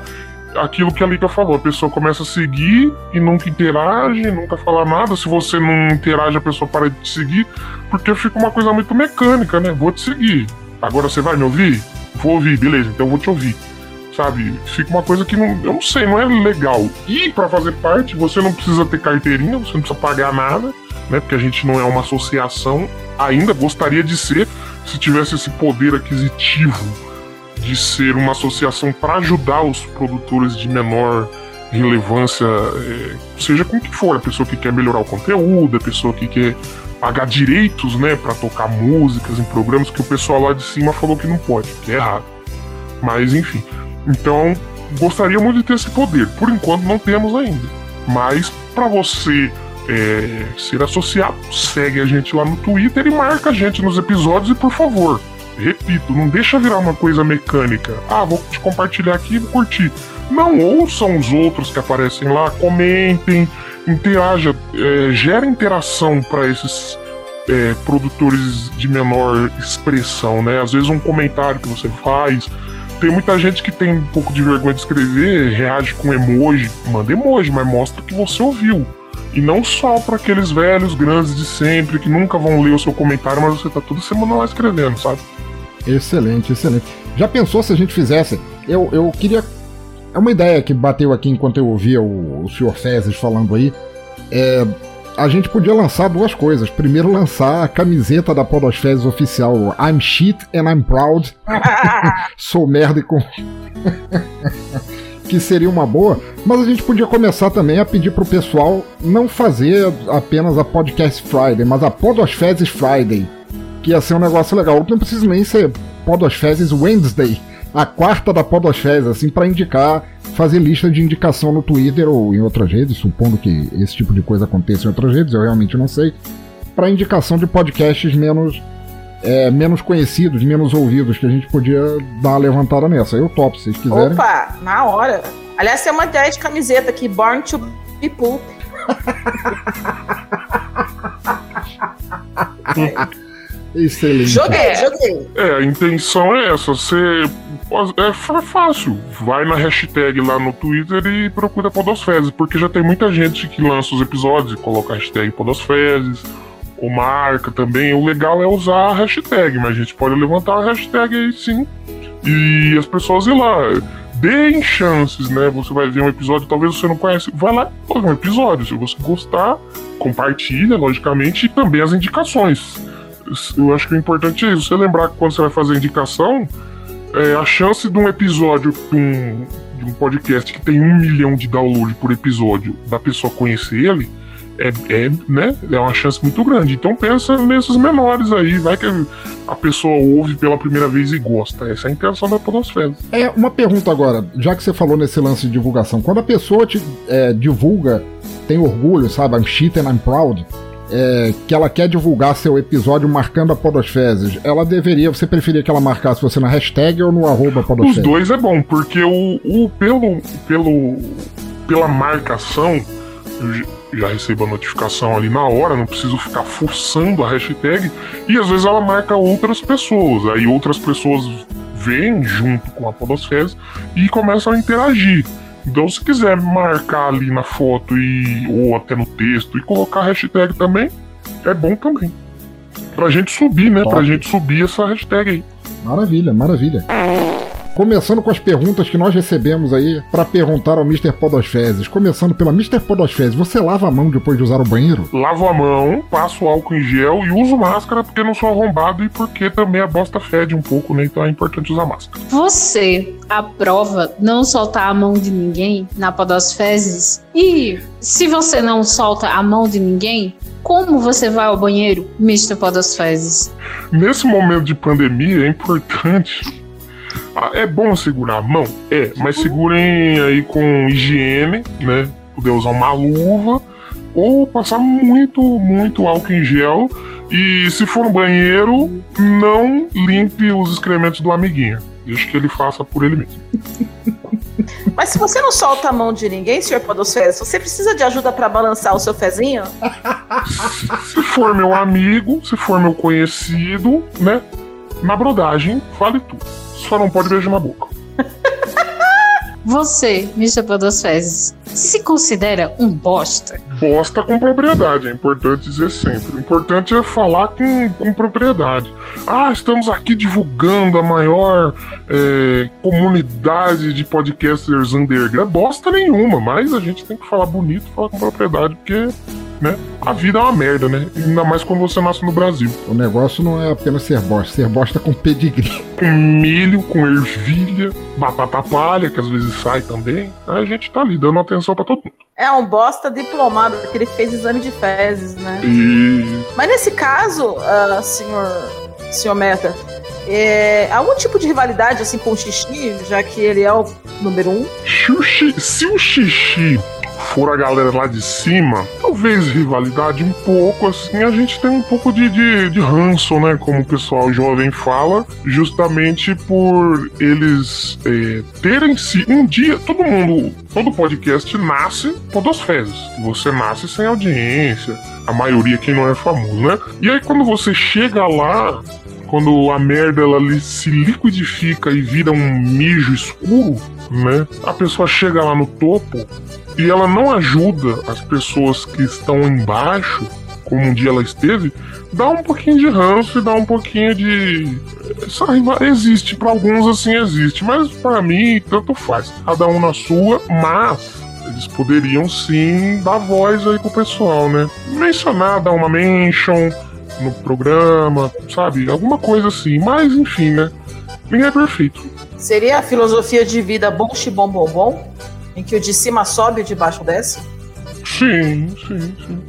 aquilo que a Lika falou. A pessoa começa a seguir e nunca interage, nunca fala nada. Se você não interage, a pessoa para de te seguir, porque fica uma coisa muito mecânica, né? Vou te seguir. Agora você vai me ouvir? Vou ouvir, beleza, então eu vou te ouvir. Sabe? Fica uma coisa que não, eu não sei, não é legal. E para fazer parte, você não precisa ter carteirinha, você não precisa pagar nada né? Porque a gente não é uma associação, ainda gostaria de ser, se tivesse esse poder aquisitivo de ser uma associação para ajudar os produtores de menor relevância, é, seja com que for, a pessoa que quer melhorar o conteúdo, a pessoa que quer pagar direitos, né, para tocar músicas em programas que o pessoal lá de cima falou que não pode, que é errado. Mas enfim. Então, gostaria muito de ter esse poder. Por enquanto não temos ainda. Mas para você é, ser associado, segue a gente lá no Twitter e marca a gente nos episódios e por favor, repito, não deixa virar uma coisa mecânica. Ah, vou te compartilhar aqui e vou curtir. Não ouçam os outros que aparecem lá, comentem, interaja, é, gera interação para esses é, produtores de menor expressão, né? Às vezes um comentário que você faz. Tem muita gente que tem um pouco de vergonha de escrever, reage com emoji, manda emoji, mas mostra que você ouviu. E não só para aqueles velhos grandes de sempre que nunca vão ler o seu comentário, mas você tá toda semana lá escrevendo, sabe? Excelente, excelente. Já pensou se a gente fizesse? Eu, eu queria. É uma ideia que bateu aqui enquanto eu ouvia o, o Sr. Fezes falando aí. É, a gente podia lançar duas coisas. Primeiro, lançar a camiseta da Podosfezes oficial I'm shit and I'm proud. Sou merda e com. que seria uma boa, mas a gente podia começar também a pedir pro pessoal não fazer apenas a Podcast Friday, mas a Podosfezes Friday, que ia ser um negócio legal. Não precisa nem ser Podosfezes Wednesday, a quarta da Podosfezes, assim, para indicar, fazer lista de indicação no Twitter ou em outras redes, supondo que esse tipo de coisa aconteça em outras redes, eu realmente não sei, para indicação de podcasts menos é, menos conhecidos, menos ouvidos, que a gente podia dar uma levantada nessa. Eu topo, se vocês quiserem. Opa, na hora. Aliás, tem uma ideia de camiseta aqui, Born to be Poop. Excelente. Joguei, joguei. É, a intenção é essa. Você. É fa- fácil. Vai na hashtag lá no Twitter e procura Podosfezes, porque já tem muita gente que lança os episódios e coloca a hashtag Podosfezes, ou marca também. O legal é usar a hashtag, mas a gente pode levantar a hashtag aí sim. E as pessoas ir lá. Deem chances, né? Você vai ver um episódio, talvez você não conhece. Vai lá e um episódio. Se você gostar, compartilha, logicamente, e também as indicações. Eu acho que o importante é isso. Você lembrar que quando você vai fazer a indicação, é, a chance de um episódio de um, de um podcast que tem um milhão de downloads por episódio da pessoa conhecer ele é, é, né, é uma chance muito grande. Então pensa nesses menores aí, vai que a pessoa ouve pela primeira vez e gosta. Essa é a intenção da Podosfera. É, uma pergunta agora, já que você falou nesse lance de divulgação, quando a pessoa te é, divulga, tem orgulho, sabe, I'm shit and I'm proud, é, que ela quer divulgar seu episódio marcando a Podosfezes, ela deveria, você preferia que ela marcasse você na hashtag ou no arroba Os Podosfezes? dois é bom, porque o, o pelo, pelo, pela marcação, já recebo a notificação ali na hora, não preciso ficar forçando a hashtag, e às vezes ela marca outras pessoas, aí outras pessoas vêm junto com a Podosfezes e começam a interagir. Então, se quiser marcar ali na foto e ou até no texto e colocar a hashtag também, é bom também. Pra gente subir, né? Pra Top. gente subir essa hashtag aí. Maravilha, maravilha. Começando com as perguntas que nós recebemos aí para perguntar ao Mr. Podosfezes. Começando pela Mr. Podosfezes, você lava a mão depois de usar o banheiro? lavo a mão, passo álcool em gel e uso máscara porque não sou arrombado e porque também a bosta fede um pouco, né? Então é importante usar máscara. Você aprova não soltar a mão de ninguém na Podosfezes? E se você não solta a mão de ninguém, como você vai ao banheiro, Mr. Podosfezes? Nesse momento de pandemia é importante. Ah, É bom segurar a mão? É, mas segurem aí com higiene, né? Poder usar uma luva ou passar muito, muito álcool em gel. E se for no banheiro, não limpe os excrementos do amiguinho. Deixa que ele faça por ele mesmo. Mas se você não solta a mão de ninguém, senhor Podosfezes, você precisa de ajuda pra balançar o seu fezinho? Se for meu amigo, se for meu conhecido, né? Na brodagem, vale tudo. Só não pode beijar na boca. Você, Mr. Podosfezes, se considera um bosta? Bosta com propriedade, é importante dizer sempre. O importante é falar com, com propriedade. Ah, estamos aqui divulgando a maior é, comunidade de podcasters underground. Bosta nenhuma, mas a gente tem que falar bonito, falar com propriedade, porque né, a vida é uma merda, né? Ainda mais quando você nasce no Brasil. O negócio não é apenas ser bosta, ser bosta com pedigree. com milho, com ervilha, batata palha, que às vezes sai também. Aí a gente tá ali dando atenção pra todo mundo. É um bosta diplomado, porque ele fez exame de fezes, né? E Mas nesse caso, ah, senhor, senhor Meta, é, algum tipo de rivalidade assim com o Xixi, já que ele é o número um? se o xixi for a galera lá de cima, talvez rivalidade um pouco, assim, a gente tem um pouco de, de, de ranço, né? Como o pessoal jovem fala, justamente por eles é, terem se. Um dia, todo mundo, todo podcast nasce podosfezes. Você nasce sem audiência, a maioria quem não é famoso, né? E aí quando você chega lá, quando a merda ela se liquidifica e vira um mijo escuro, né? A pessoa chega lá no topo e ela não ajuda as pessoas que estão embaixo, como um dia ela esteve, dá um pouquinho de ranço e dá um pouquinho de. Essa riva- existe, para alguns assim existe, mas para mim tanto faz. Cada um na sua, mas eles poderiam sim dar voz aí pro pessoal, né? Mencionar, dar uma mention no programa, sabe? Alguma coisa assim. Mas, enfim, né? Ninguém é perfeito. Seria a filosofia de vida bom, bom, bom, bom? Em que o de cima sobe e o de baixo desce? Sim, sim, sim.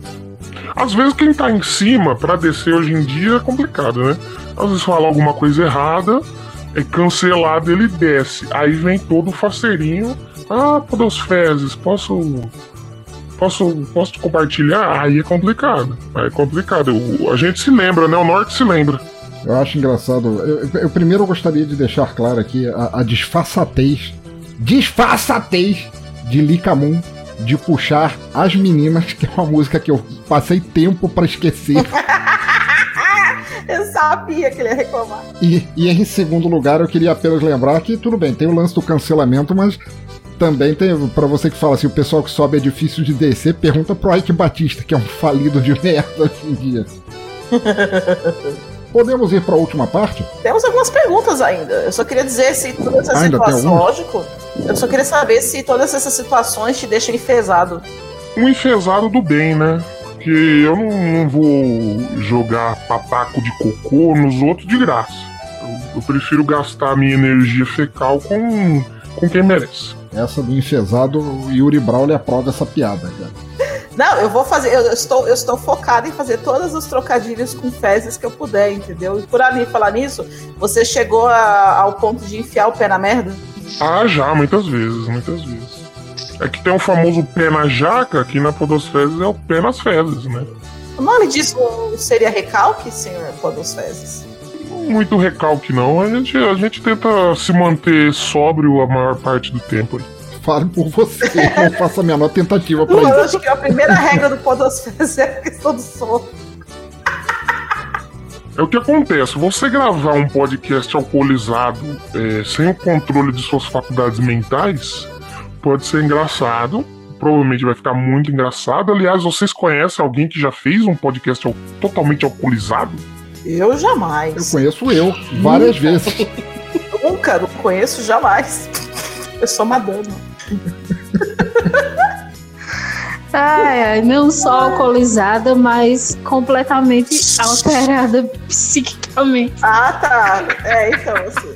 Às vezes quem tá em cima pra descer hoje em dia é complicado, né? Às vezes fala alguma coisa errada, é cancelado, ele desce. Aí vem todo o faceirinho. Ah, Podos Fezes, posso. Posso, posso compartilhar? Aí é complicado. Aí é complicado. O- a gente se lembra, né? O norte se lembra. Eu acho engraçado. Eu, eu- eu primeiro gostaria de deixar claro aqui a, a disfarçatez. Disfarçatez de Licamun de puxar as meninas, que é uma música que eu passei tempo pra esquecer. Eu sabia que ele ia reclamar. E, e em segundo lugar, eu queria apenas lembrar que tudo bem, tem o lance do cancelamento, mas também tem, pra você que fala assim, o pessoal que sobe é difícil de descer, pergunta pro Ike Batista, que é um falido de merda hoje em dia. Podemos ir pra última parte? Temos algumas perguntas ainda. Eu só queria dizer se todas essas Ainda tem situações. alguma? Lógico. Eu só queria saber se todas essas situações te deixam enfesado. Um enfesado do bem, né? Porque eu não, não vou jogar pataco de cocô nos outros de graça. Eu, eu prefiro gastar a minha energia fecal com, com quem merece. Essa do enfesado, o Yuri Brawley aprova essa piada, cara. Não, eu vou fazer. Eu, estou, eu estou focado em fazer todos os trocadilhos com fezes que eu puder, entendeu? E por ali falar nisso, você chegou a- ao ponto de enfiar o pé na merda? Ah, já, muitas vezes, muitas vezes. É que tem o famoso pé na jaca, que na Podosfezes é o pé nas fezes, né? O nome disso seria recalque, senhor Podos Fezes? Muito recalque não, a gente, a gente tenta se manter sóbrio a maior parte do tempo. Aí. Fale por você, não faça a menor tentativa pra Eu isso. acho que a primeira regra do Podos Fezes é a questão do som. É o que acontece, você gravar um podcast alcoolizado é, sem o controle de suas faculdades mentais pode ser engraçado, provavelmente vai ficar muito engraçado. Aliás, vocês conhecem alguém que já fez um podcast al- totalmente alcoolizado? Eu Eu jamais. conheço eu, várias vezes. Nunca, não conheço jamais. Eu sou madama. Ai, ai, não só alcoolizada, mas completamente alterada psiquicamente. Ah, tá. É, então, assim.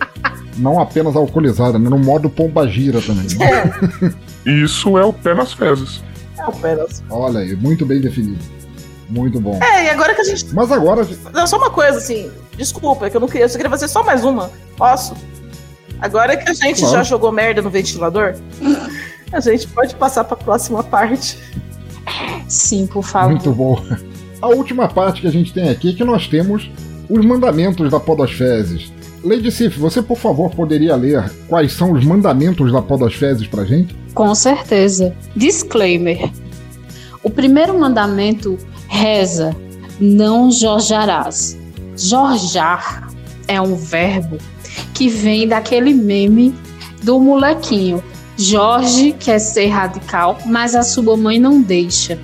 Não apenas alcoolizada, né? no modo pomba gira também. né? É, Isso é o pé nas fezes. não, pera. Olha aí, muito bem definido. Muito bom. É, e agora que a gente. Mas agora, Não, só uma coisa, assim. Desculpa, é que eu não queria. Eu só queria fazer só mais uma. Posso? Agora que a gente Claro. já jogou merda no ventilador, a gente pode passar pra próxima parte. Sim, por favor. muito bom. A última parte que a gente tem aqui é que nós temos os mandamentos da Podosfezes. Lady Sif, você por favor poderia ler quais são os mandamentos da Podosfezes pra gente? Com certeza. Disclaimer: o primeiro mandamento reza: não jorjarás. Jorjar é um verbo que vem daquele meme do molequinho. Jorge quer ser radical, mas a sua mãe não deixa.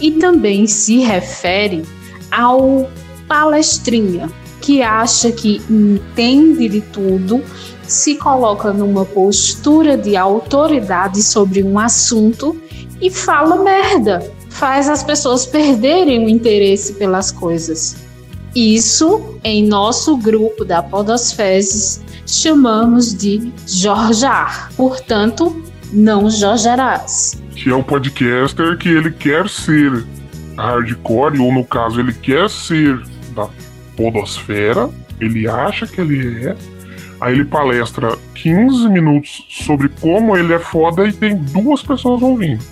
E também se refere ao palestrinha, que acha que entende de tudo se coloca numa postura de autoridade sobre um assunto e fala merda. Faz as pessoas perderem o interesse pelas coisas. Isso, em nosso grupo da Podosfezes, chamamos de jorjar. Portanto, não jorjarás. Que é o podcaster que ele quer ser hardcore, ou no caso, ele quer ser da podosfera, ele acha que ele é. Aí ele palestra 15 minutos sobre como ele é foda e tem duas pessoas ouvindo.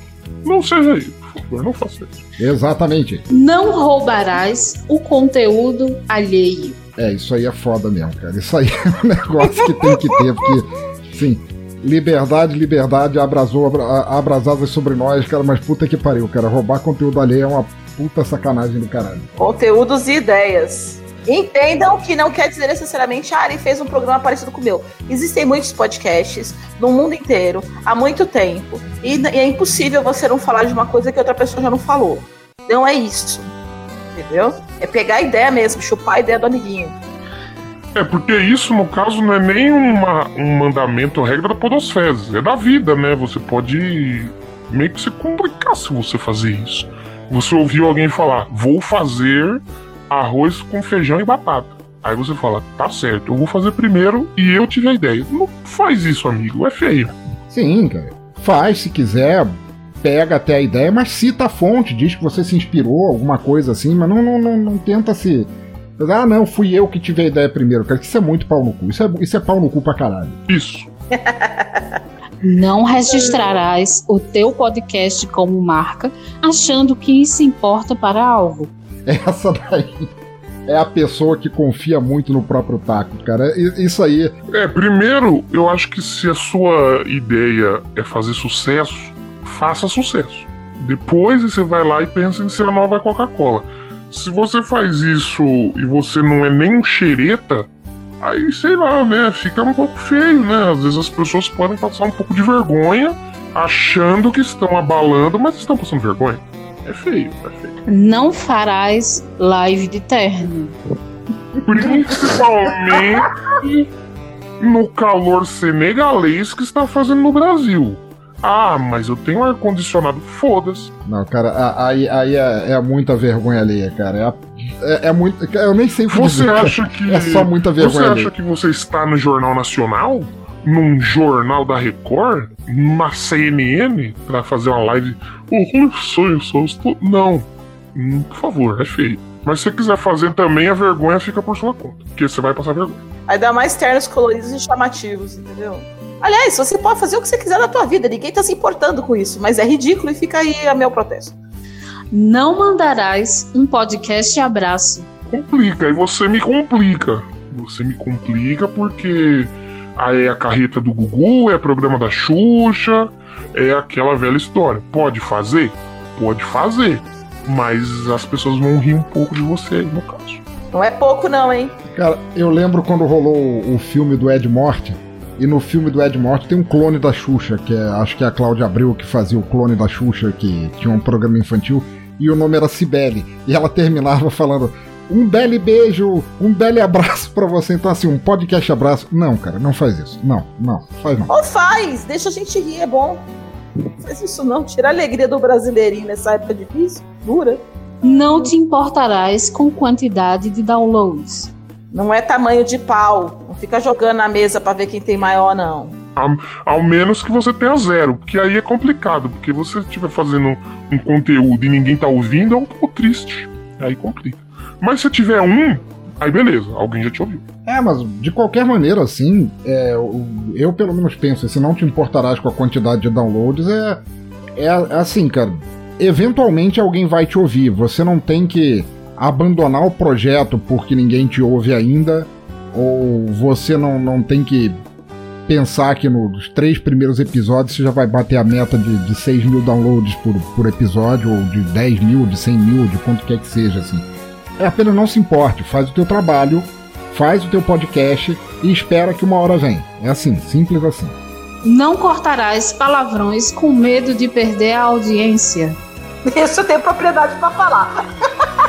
Não seja isso, por favor, não faça isso. Exatamente. Não roubarás o conteúdo alheio. É, isso aí é foda mesmo, cara. Isso aí é um negócio que tem que ter, porque, sim, liberdade, liberdade, abrasou, abra, sobre nós, cara, mas puta que pariu, cara. Roubar conteúdo alheio é uma puta sacanagem do caralho. Conteúdos e ideias. Entendam que não quer dizer necessariamente, ah, ele fez um programa parecido com o meu. Existem muitos podcasts no mundo inteiro, há muito tempo. E, e é impossível você não falar de uma coisa que outra pessoa já não falou. Não é isso. Entendeu? É pegar a ideia mesmo, chupar a ideia do amiguinho. É, porque isso, no caso, não é nem uma, um mandamento ou regra da podosfezes, é da vida, né? Você pode meio que se complicasse você fazer isso. Você ouviu alguém falar, vou fazer arroz com feijão e batata. Aí você fala, tá certo, eu vou fazer primeiro e eu tive a ideia. Não faz isso, amigo, é feio. Sim, cara. Faz se quiser, pega até a ideia, mas cita a fonte, diz que você se inspirou, alguma coisa assim, mas não, não, não, não tenta se. Ah, não, fui eu que tive a ideia primeiro, cara. Isso é muito pau no cu. Isso é, isso é pau no cu pra caralho. Isso. Não registrarás o teu podcast como marca, achando que isso importa para algo. Essa daí é a pessoa que confia muito no próprio taco, cara. Isso aí. É, primeiro, eu acho que se a sua ideia é fazer sucesso, faça sucesso. Depois você vai lá e pensa em ser a nova Coca-Cola. Se você faz isso e você não é nem um xereta, aí sei lá, né? Fica um pouco feio, né? Às vezes as pessoas podem passar um pouco de vergonha achando que estão abalando, mas estão passando vergonha. É feio, é feio. Não farás live de terno. Principalmente no calor senegalês que está fazendo no Brasil. Ah, mas eu tenho ar-condicionado. Foda-se. Não, cara, aí, aí é, é, muita vergonha alheia, cara. É, é, é muito. Eu nem sei o que Você dizer, acha que. É só muita vergonha Você acha alheia. que você está no Jornal Nacional? Num jornal da Record? Numa CNN? Pra fazer uma live? Oh, sonho, só estou. Não. Hum, por favor, é feio. Mas se você quiser fazer também, a vergonha fica por sua conta. Porque você vai passar vergonha. Aí dá mais ternos coloridos e chamativos, entendeu? Aliás, você pode fazer o que você quiser na tua vida, ninguém tá se importando com isso, mas é ridículo e fica aí a meu protesto. Não mandarás um podcast abraço. Complica, e você me complica. Você me complica porque aí é a carreta do Gugu, é programa da Xuxa, é aquela velha história. Pode fazer? Pode fazer. Mas as pessoas vão rir um pouco de você aí, no caso. Não é pouco, não, hein? Cara, eu lembro quando rolou o filme do Ed Morte. E no filme do Ed Morte tem um clone da Xuxa, que é, acho que é a Cláudia Abreu que fazia o clone da Xuxa, que tinha um programa infantil, e o nome era Cibele. E ela terminava falando: um belo beijo, um belo abraço para você. Então, assim, um podcast abraço. Não, cara, não faz isso. Não, não, faz não. Ou faz, deixa a gente rir, é bom. Não faz isso não, tira a alegria do brasileirinho nessa época difícil, dura. Não te importarás com quantidade de downloads. Não é tamanho de pau. Fica jogando na mesa para ver quem tem maior, não. Ao, ao, menos que você tenha zero, porque aí é complicado, porque você estiver fazendo um conteúdo e ninguém tá ouvindo, é um pouco triste. Aí complica. Mas se tiver um, aí beleza, alguém já te ouviu. É, mas de qualquer maneira, assim, é, eu, eu, pelo menos penso, se não te importarás com a quantidade de downloads, é, é, é assim, cara. Eventualmente alguém vai te ouvir. Você não tem que abandonar o projeto porque ninguém te ouve ainda, ou você não, não tem que pensar que nos três primeiros episódios você já vai bater a meta de, de 6 mil downloads por, por episódio, ou de 10 mil, de 100 mil, de quanto quer que seja, assim. É apenas não se importe, faz o teu trabalho, faz o teu podcast e espera que uma hora vem. É assim, simples assim. Não cortarás palavrões com medo de perder a audiência. Isso eu tenho propriedade para falar.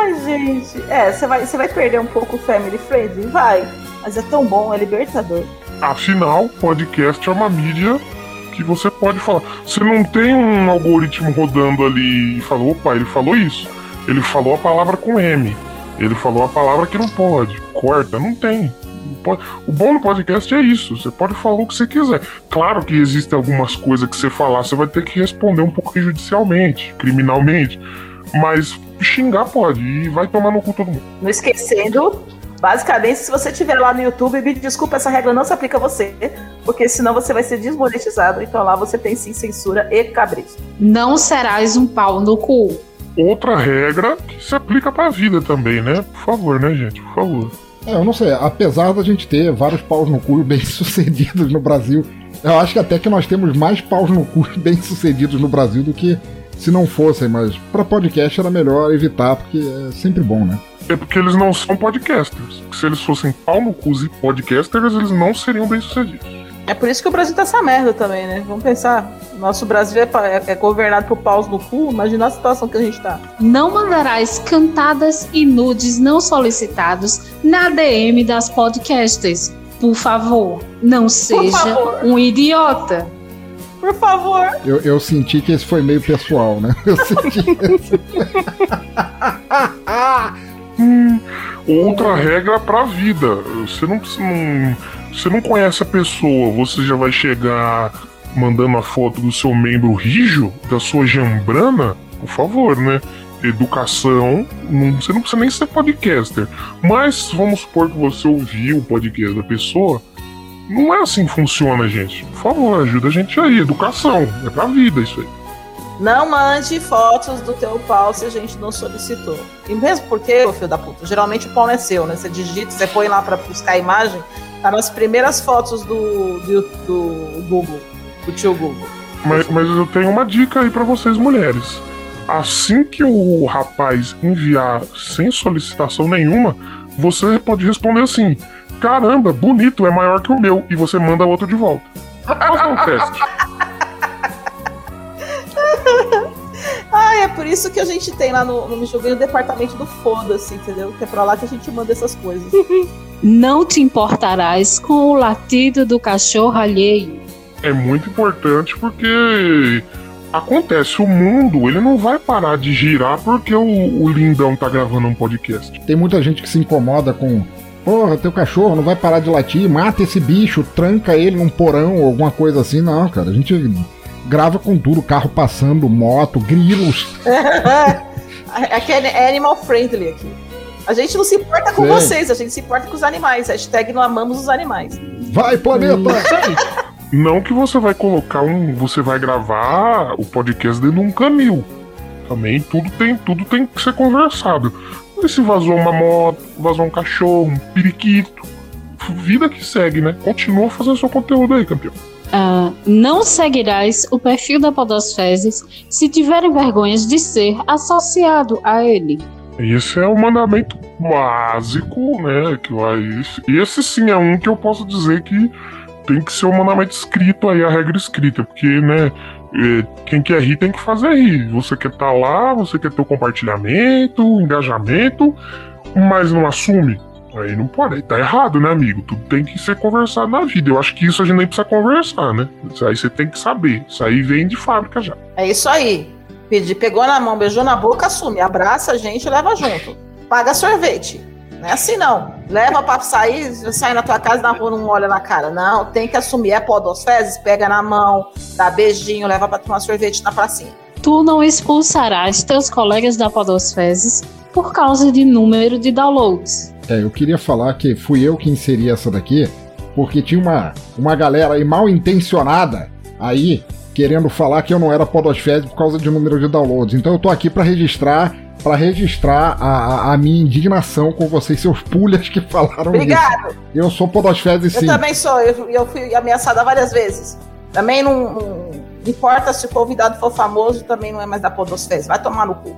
Ai, gente. É, você vai, vai perder um pouco o family friendly? Vai. Mas é tão bom, é libertador. Afinal, podcast é uma mídia que você pode falar. Você não tem um algoritmo rodando ali e falou, opa, ele falou isso. Ele falou a palavra com M. Ele falou a palavra que não pode. Corta, não tem. O bom do podcast é isso. Você pode falar o que você quiser. Claro que existem algumas coisas que você falar, você vai ter que responder um pouco judicialmente, criminalmente. Mas xingar pode e vai tomar no cu todo mundo. Não esquecendo, basicamente, se você estiver lá no YouTube, me desculpa, essa regra não se aplica a você, porque senão você vai ser desmonetizado. Então lá você tem sim censura e cabresto. Não serás um pau no cu. Outra regra que se aplica pra vida também, né? Por favor, né, gente? Por favor. É, eu não sei, apesar da gente ter vários paus no cu bem sucedidos no Brasil, eu acho que até que nós temos mais paus no cu bem sucedidos no Brasil do que se não fossem, mas para podcast era melhor evitar, porque é sempre bom, né? É porque eles não são podcasters. Se eles fossem pau no cu e podcasters, eles não seriam bem sucedidos. É por isso que o Brasil tá essa merda também, né? Vamos pensar. Nosso Brasil é, é governado por paus no cu, imagina a situação que a gente tá. Não mandarás cantadas e nudes não solicitados na DM das podcasters. Por favor, não seja favor. um idiota. Por favor. Eu, eu senti que esse foi meio pessoal, né? Eu senti esse... Outra regra pra vida. Você não, não, você não conhece a pessoa, você já vai chegar mandando a foto do seu membro rijo, da sua jambrana? Por favor, né? Educação, não, você não precisa nem ser podcaster. Mas vamos supor que você ouviu o podcast da pessoa. Não é assim que funciona, gente. Por favor, ajuda a gente aí. Educação. É pra vida isso aí. Não mande fotos do teu pau se a gente não solicitou. E mesmo porque, ô filho da puta, geralmente o pau não é seu, né? Você digita, você põe lá pra buscar a imagem, tá nas primeiras fotos do, do, do Google, do tio Google. Mas, mas eu tenho uma dica aí pra vocês, mulheres. Assim que o rapaz enviar sem solicitação nenhuma, você pode responder assim: Caramba, bonito, é maior que o meu. E você manda outro de volta. Faça um teste. Ah, é por isso que a gente tem lá no, no Me Julguei o departamento do foda-se, entendeu? Que é pra lá que a gente manda essas coisas. Não te importarás com o latido do cachorro alheio. É muito importante porque acontece, o mundo ele não vai parar de girar porque o, o lindão tá gravando um podcast. Tem muita gente que se incomoda com. Porra, teu cachorro não vai parar de latir, mata esse bicho, tranca ele num porão ou alguma coisa assim. Não, cara, a gente grava com tudo, carro passando, moto, grilos. Aqui é animal friendly aqui. A gente não se importa com Sim. vocês, a gente se importa com os animais. Hashtag não amamos os animais. Vai, planeta! Não que você vai colocar um. Você vai gravar o podcast dentro de um canil. Também tudo tem, tudo tem que ser conversado. E se vazou uma moto, vazou um cachorro, um periquito. Vida que segue, né? Continua fazendo seu conteúdo aí, campeão. Ah, não seguirás o perfil da Podosfezes se tiverem vergonhas de ser associado a ele. Esse é o mandamento básico, né? Que vai. E esse sim é um que eu posso dizer que tem que ser o mandamento escrito aí, a regra escrita, porque, né? é, Quem quer rir tem que fazer rir. Você quer estar lá, você quer ter o compartilhamento, o engajamento, mas não assume. Aí não pode, tá errado, né, amigo? Tudo tem que ser conversado na vida. Eu acho que isso a gente nem precisa conversar, né? Isso aí você tem que saber. Isso aí vem de fábrica já. É isso aí. Pedi, pegou na mão, beijou na boca, assume. Abraça a gente e leva junto. Paga sorvete. Não é assim, não. Leva pra sair, sai na tua casa e na rua não olha na cara. Não, tem que assumir. É podosfezes, pega na mão, dá beijinho, leva pra tomar sorvete na pracinha. Tu não expulsarás teus colegas da Podosfezes por causa de número de downloads. É, eu queria falar que fui eu que inseri essa daqui, porque tinha uma, uma galera aí mal intencionada aí querendo falar que eu não era podosfese por causa de número de downloads. Então eu tô aqui pra registrar para registrar a, a- a minha indignação com vocês, seus pulhas que falaram Obrigado. isso. Eu sou podosfese Eu sim. também sou. Eu, eu fui ameaçada várias vezes. Também não, não importa se o convidado for famoso, também não é mais da podosfezes. Vai tomar no cu.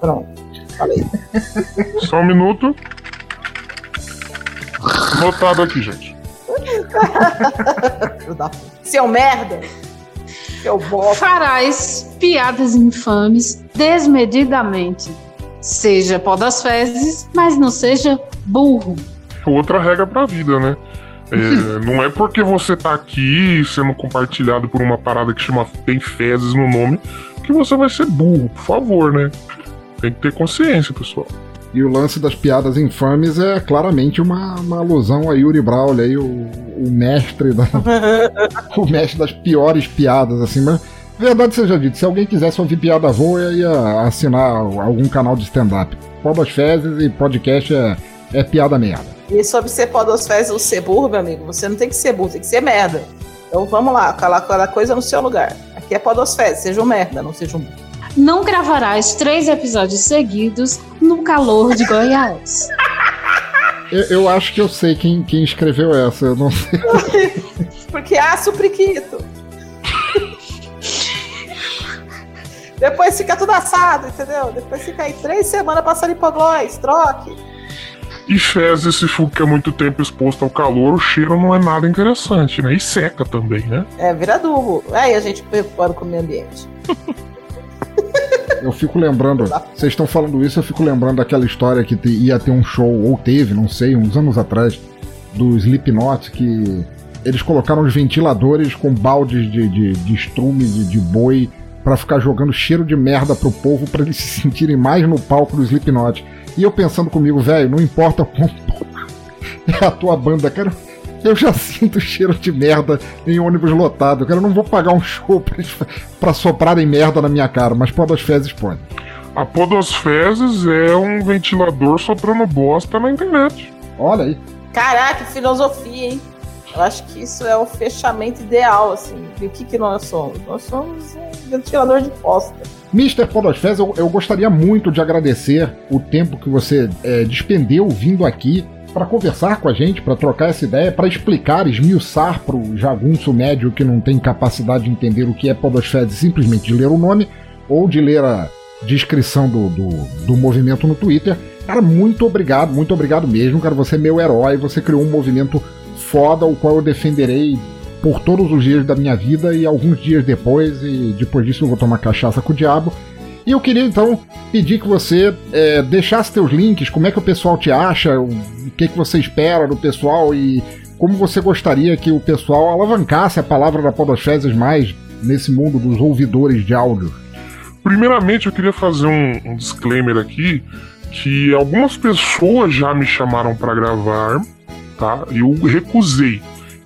Pronto. Falei. Só um minuto. Notado aqui, gente. Seu merda. Seu bosta. Farás piadas infames desmedidamente. Seja podosfezes, mas não seja burro. Outra regra pra vida, né? É, não é porque você tá aqui sendo compartilhado por uma parada que chama tem fezes no nome que você vai ser burro, por favor, né? Tem que ter consciência, pessoal. E o lance das piadas infames é claramente uma, uma alusão a Yuri Braulio, aí, o, o mestre da, o mestre das piores piadas, assim, mas verdade seja dito, se alguém quisesse ouvir piada boa, eu ia assinar algum canal de stand-up. Pobas fezes e podcast é, é piada merda. E sobre ser podosfezes ou ser burro, meu amigo, você não tem que ser burro, tem que ser merda. Então vamos lá, coloca cada coisa no seu lugar. Aqui é podosfezes, seja um merda, não seja um burro. Não gravarás três episódios seguidos no calor de Goiás. Eu, eu acho que eu sei quem, quem escreveu essa, eu não sei. Porque aço priquito. Depois fica tudo assado, entendeu? Depois fica aí três semanas passando hipoglós, troque. E fezes, se fica muito tempo exposto ao calor, o cheiro não é nada interessante, né? E seca também, né? É, vira adubo. Aí a gente preocupando com o meio ambiente. Eu fico lembrando, vocês estão falando isso, eu fico lembrando daquela história que te- ia ter um show, ou teve, não sei, uns anos atrás, do Slipknot, que eles colocaram os ventiladores com baldes de, de, de estrume de, de boi para ficar jogando cheiro de merda pro povo para eles se sentirem mais no palco do Slipknot. E eu pensando comigo, velho, não importa como é a tua banda, cara. Eu já sinto cheiro de merda em ônibus lotado. Cara, eu não vou pagar um show pra, pra soprarem merda na minha cara, mas pode as fezes pode. A Podosfezes é um ventilador soprando bosta na internet. Olha aí. Caraca, filosofia, hein? Eu acho que isso é o fechamento ideal, assim. O que, que nós somos? Nós somos um ventilador de bosta. Mr. Podosfez, eu, eu gostaria muito de agradecer o tempo que você é, despendeu vindo aqui para conversar com a gente, para trocar essa ideia, para explicar, esmiuçar para o jagunço médio que não tem capacidade de entender o que é Podosfez simplesmente de ler o nome ou de ler a descrição do, do, do movimento no Twitter. Cara, muito obrigado, muito obrigado mesmo, cara. Você é meu herói, você criou um movimento foda, o qual eu defenderei por todos os dias da minha vida e alguns dias depois, e depois disso eu vou tomar cachaça com o diabo. E eu queria então pedir que você é, deixasse teus links, como é que o pessoal te acha, o que, que você espera do pessoal e como você gostaria que o pessoal alavancasse a palavra da Podosfezes mais nesse mundo dos ouvidores de áudio. Primeiramente, eu queria fazer um, um disclaimer aqui que algumas pessoas já me chamaram para gravar, tá? Eu recusei.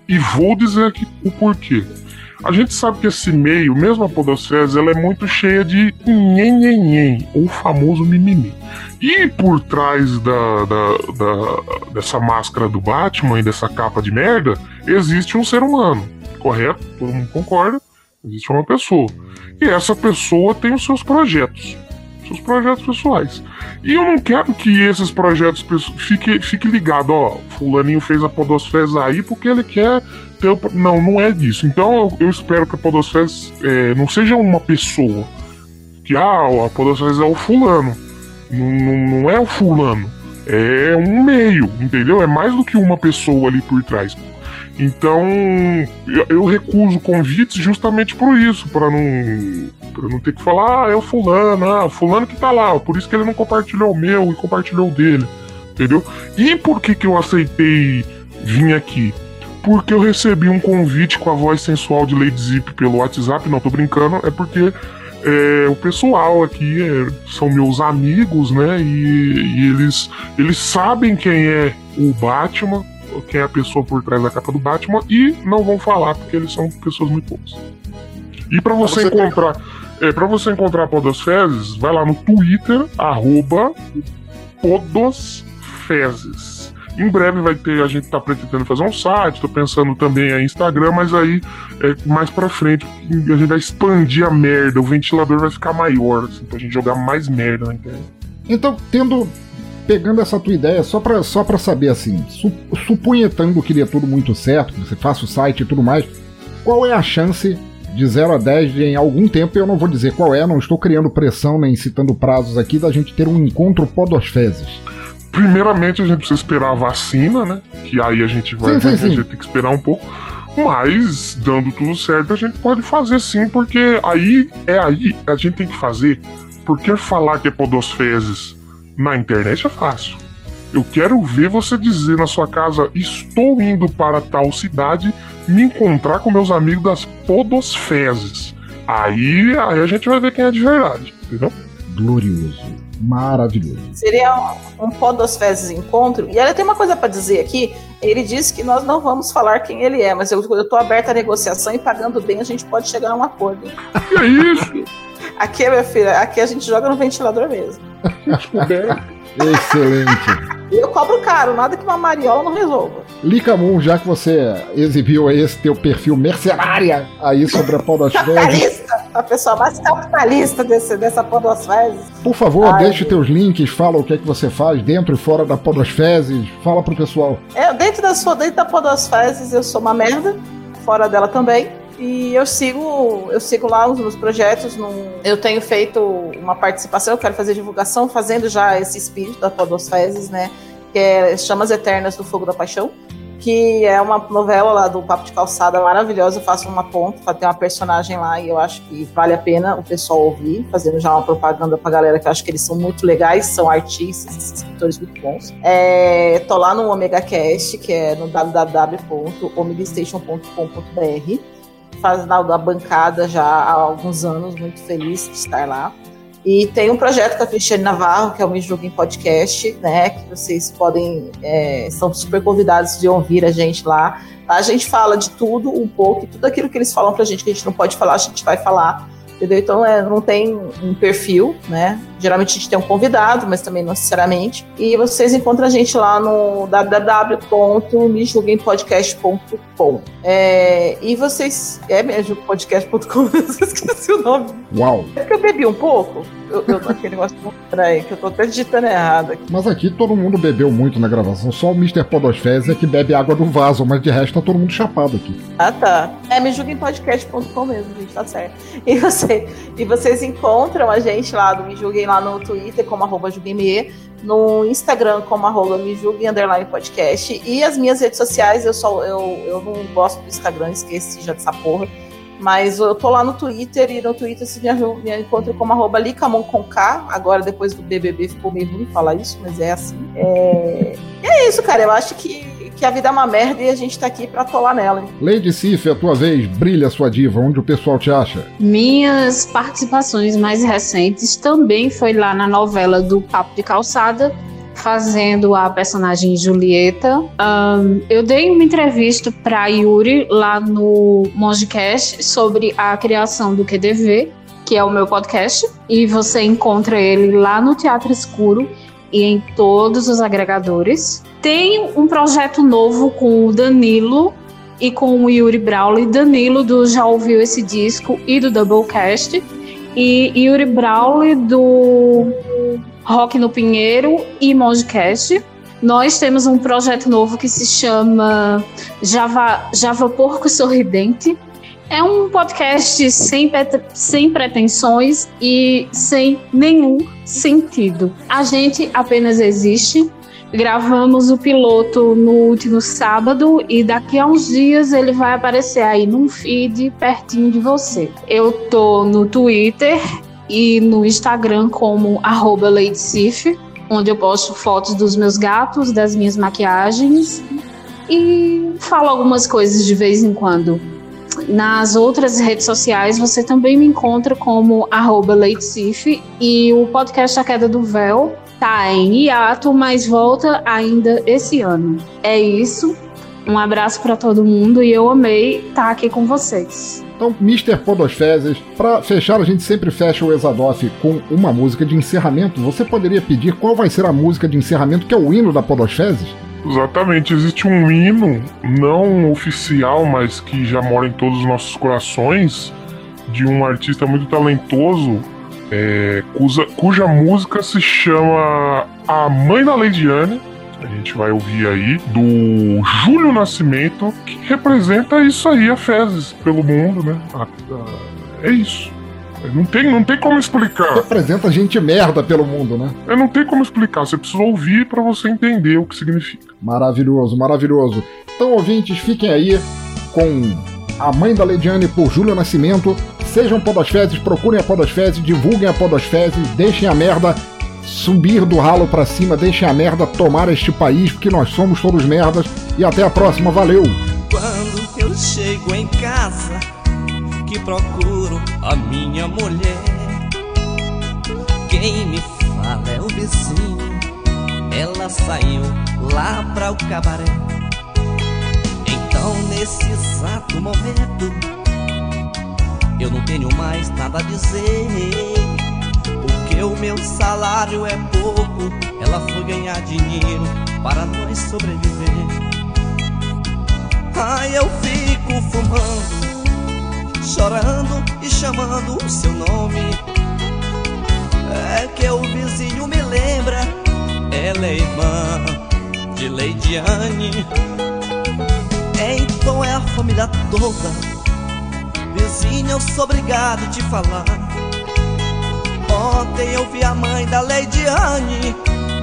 E vou dizer aqui o porquê. A gente sabe que esse meio, mesmo a podosfera, ela é muito cheia de nhenhenhen, ou famoso mimimi. E por trás da, da, da, dessa máscara do Batman e dessa capa de merda, existe um ser humano, correto? Todo mundo concorda? Existe uma pessoa. E essa pessoa tem os seus projetos, seus projetos pessoais. E eu não quero que esses projetos fiquem fique ligado, ó, fulaninho fez a podosfera aí porque ele quer ter. Não, não é disso. Então eu, eu espero que a podosfera é, não seja uma pessoa. Que, ah, a podosfera é o fulano. Não, não, não é o fulano. É um meio, entendeu? É mais do que uma pessoa ali por trás. Então, eu, recuso convites justamente por isso, para não, pra não ter que falar, ah, é o fulano, ah, fulano que tá lá, por isso que ele não compartilhou o meu e compartilhou o dele, entendeu? E por que que eu aceitei vir aqui? Porque eu recebi um convite com a voz sensual de Lady Zip pelo WhatsApp, não tô brincando, é porque é, o pessoal aqui é, são meus amigos, né? E, e, eles, eles sabem quem é o Batman, quem é a pessoa por trás da capa do Batman, e não vão falar porque eles são pessoas muito boas. E para você, você, encontrar. Tem... É, para você encontrar Podosfezes, vai lá no Twitter, arroba Podosfezes. Em breve vai ter, a gente tá pretendendo fazer um site, tô pensando também em Instagram, mas aí é mais pra frente a gente vai expandir a merda, o ventilador vai ficar maior, assim, pra gente jogar mais merda na internet. Então, tendo. Pegando essa tua ideia, só pra, só pra saber assim, su, supunhetando que dê tudo muito certo, que você faça o site e tudo mais, qual é a chance de 0 a 10 de em algum tempo, eu não vou dizer qual é, não estou criando pressão nem citando prazos aqui, da gente ter um encontro podosfezes? Primeiramente a gente precisa esperar a vacina, né? Que aí a gente vai, sim, sim, sim. A gente tem que esperar um pouco. Mas, dando tudo certo, a gente pode fazer sim, porque aí é aí a gente tem que fazer. Porque falar que é podosfezes na internet é fácil. Eu quero ver você dizer na sua casa: estou indo para tal cidade me encontrar com meus amigos das podosfezes. Aí, aí a gente vai ver quem é de verdade, entendeu? Glorioso maravilhoso. Seria um, um Podosfezes encontro. E ela tem uma coisa para dizer aqui. Ele disse que nós não vamos falar quem ele é, mas eu, eu tô aberta à negociação e pagando bem a gente pode chegar a um acordo. Que é isso? Aqui, minha filha, aqui a gente joga no ventilador mesmo. Excelente. Eu cobro caro, nada que uma mariola não resolva. Moon, já que você exibiu esse teu perfil mercenária aí sobre a podosfera. Capitalista! A pessoa mais capitalista desse, dessa podosfera. Por favor, Ai, deixe teus links, fala o que é que você faz dentro e fora da podosfera, fala pro pessoal. É, dentro da, dentro da podosfera eu sou uma merda, fora dela também. E eu sigo, eu sigo lá os meus projetos. eu tenho feito uma participação, eu quero fazer divulgação, fazendo já esse espírito da Podosfezes, né? Que é Chamas Eternas do Fogo da Paixão. que é uma novela lá do Papo de Calçada maravilhosa. Eu faço uma ponta ter uma personagem lá e eu acho que vale a pena o pessoal ouvir, fazendo já uma propaganda pra galera que eu acho que eles são muito legais, são artistas, escritores muito bons. É, tô lá no Omega Cast, que é no www.omegastation.com.br fazendo a bancada já há alguns anos, muito feliz de estar lá. E tem um projeto com a Cristiane Navarro, que é o Me Julguem Podcast, né? Que vocês podem, é, são super convidados de ouvir a gente lá. A gente fala de tudo um pouco, e tudo aquilo que eles falam pra gente que a gente não pode falar, a gente vai falar entendeu? Então é, não tem um perfil, né? Geralmente a gente tem um convidado, mas também não necessariamente. E vocês encontram a gente lá no www.mejulguempodcast.com. É, e vocês. É mesmo, podcast.com, eu esqueci o nome. Uau! É porque eu bebi um pouco. Eu, eu aquele negócio. Peraí, que eu tô até digitando errado aqui. Mas aqui todo mundo bebeu muito na gravação. Só o Mr. Podosfez é que bebe água do vaso, mas de resto tá todo mundo chapado aqui. Ah, tá. É, me julguem podcast.com mesmo, gente, tá certo. E, você, e vocês encontram a gente lá do Me Julguem lá no Twitter como arroba julguemme, no Instagram como arroba me underline podcast. E as minhas redes sociais, eu só eu, eu não gosto do Instagram, esqueci já dessa porra. Mas eu tô lá no Twitter e no Twitter se me, me encontra como arroba Licamon com K. Agora, depois do BBB, ficou meio ruim falar isso, mas é assim. É, é isso, cara. Eu acho que, que a vida é uma merda e a gente tá aqui pra atolar nela. Hein? Lady Sif, a tua vez, brilha sua diva, onde o pessoal te acha? Minhas participações mais recentes também foi lá na novela do Papo de Calçada, fazendo a personagem Julieta. Um, eu dei uma entrevista para Yuri lá no Mongecast sobre a criação do QDV, que é o meu podcast, e você encontra ele lá no Teatro Escuro e em todos os agregadores. Tem um projeto novo com o Danilo e com o Yuri Brawley. Danilo do Já Ouviu Esse Disco e do Doublecast. E Yuri Brawley do Rock no Pinheiro e Mongecast. Nós temos um projeto novo que se chama Java, Java Porco Sorridente. É um podcast sem, sem pretensões e sem nenhum sentido. A gente apenas existe. Gravamos o piloto no último sábado e daqui a uns dias ele vai aparecer aí num feed pertinho de você. Eu tô no Twitter e no Instagram como arroba onde eu posto fotos dos meus gatos, das minhas maquiagens e falo algumas coisas de vez em quando. Nas outras redes sociais você também me encontra como arroba e o podcast A Queda do Véu tá em hiato, mas volta ainda esse ano. É isso. Um abraço para todo mundo e eu amei estar aqui com vocês. Então, Mr. Podosfezes, para fechar, a gente sempre fecha o Exadoff com uma música de encerramento. Você poderia pedir qual vai ser a música de encerramento, que é o hino da Podosfezes? Exatamente, existe um hino não oficial, mas que já mora em todos os nossos corações, de um artista muito talentoso, é, cuja, cuja música se chama A Mãe da Leidiane. A gente vai ouvir aí do Júlio Nascimento, que representa isso aí, a fezes pelo mundo, né? A, a, é isso. Não tem, não tem como explicar. Representa gente merda pelo mundo, né? É, não tem como explicar. Você precisa ouvir para você entender o que significa. Maravilhoso, maravilhoso. Então, ouvintes, fiquem aí com A Mãe da Lediane por Júlio Nascimento. Sejam podosfezes, procurem a podosfezes, divulguem a podosfezes, deixem a merda subir do ralo para cima, deixem a merda tomar este país, porque nós somos todos merdas. E até a próxima, valeu! Quando eu chego em casa, que procuro a minha mulher, quem me fala é o vizinho, ela saiu lá para o cabaré. Então, nesse exato momento, eu não tenho mais nada a dizer. Porque o meu salário é pouco, ela foi ganhar dinheiro para nós sobreviver. Ai, eu fico fumando, chorando e chamando o seu nome. É que o vizinho me lembra, ela é irmã de Leidiane. Então é a família toda. Vizinha, eu sou obrigado a te falar. Ontem eu vi a mãe da Leidiane,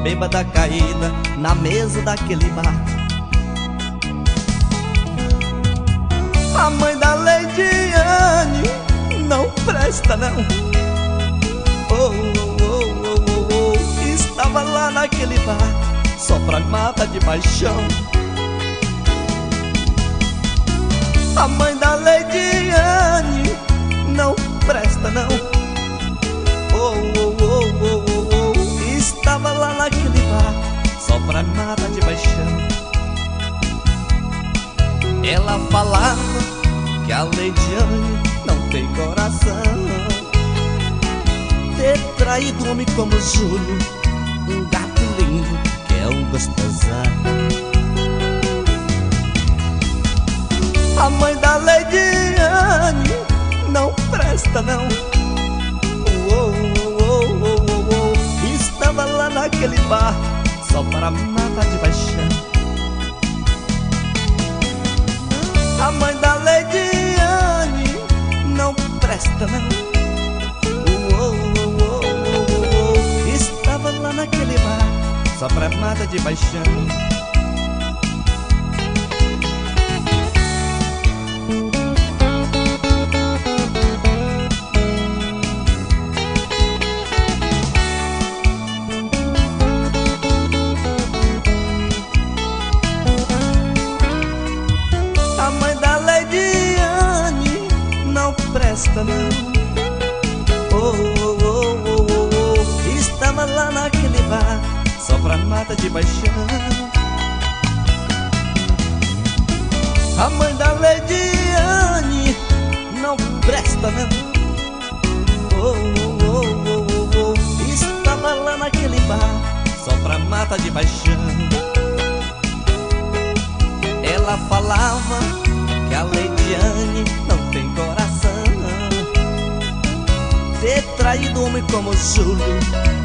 bêbada caída, na mesa daquele bar. A mãe da Leidiane não presta não. Oh, oh, oh, oh, oh, oh. Estava lá naquele bar, só pra mata de paixão. A mãe da Não presta não. Oh, oh, oh, oh, oh, oh. Estava lá naquele bar, só pra mata de paixão. Ela falava que a Leidiane não tem coração Ter traído um homem como Júlio Um gato lindo que é um gostosão A mãe da Leidiane não presta não. Oh, oh, oh, Estava lá naquele bar só para matar de paixão. A mãe da Leidiane não presta não. Estava lá naquele bar Só pra mata de paixão como Júlio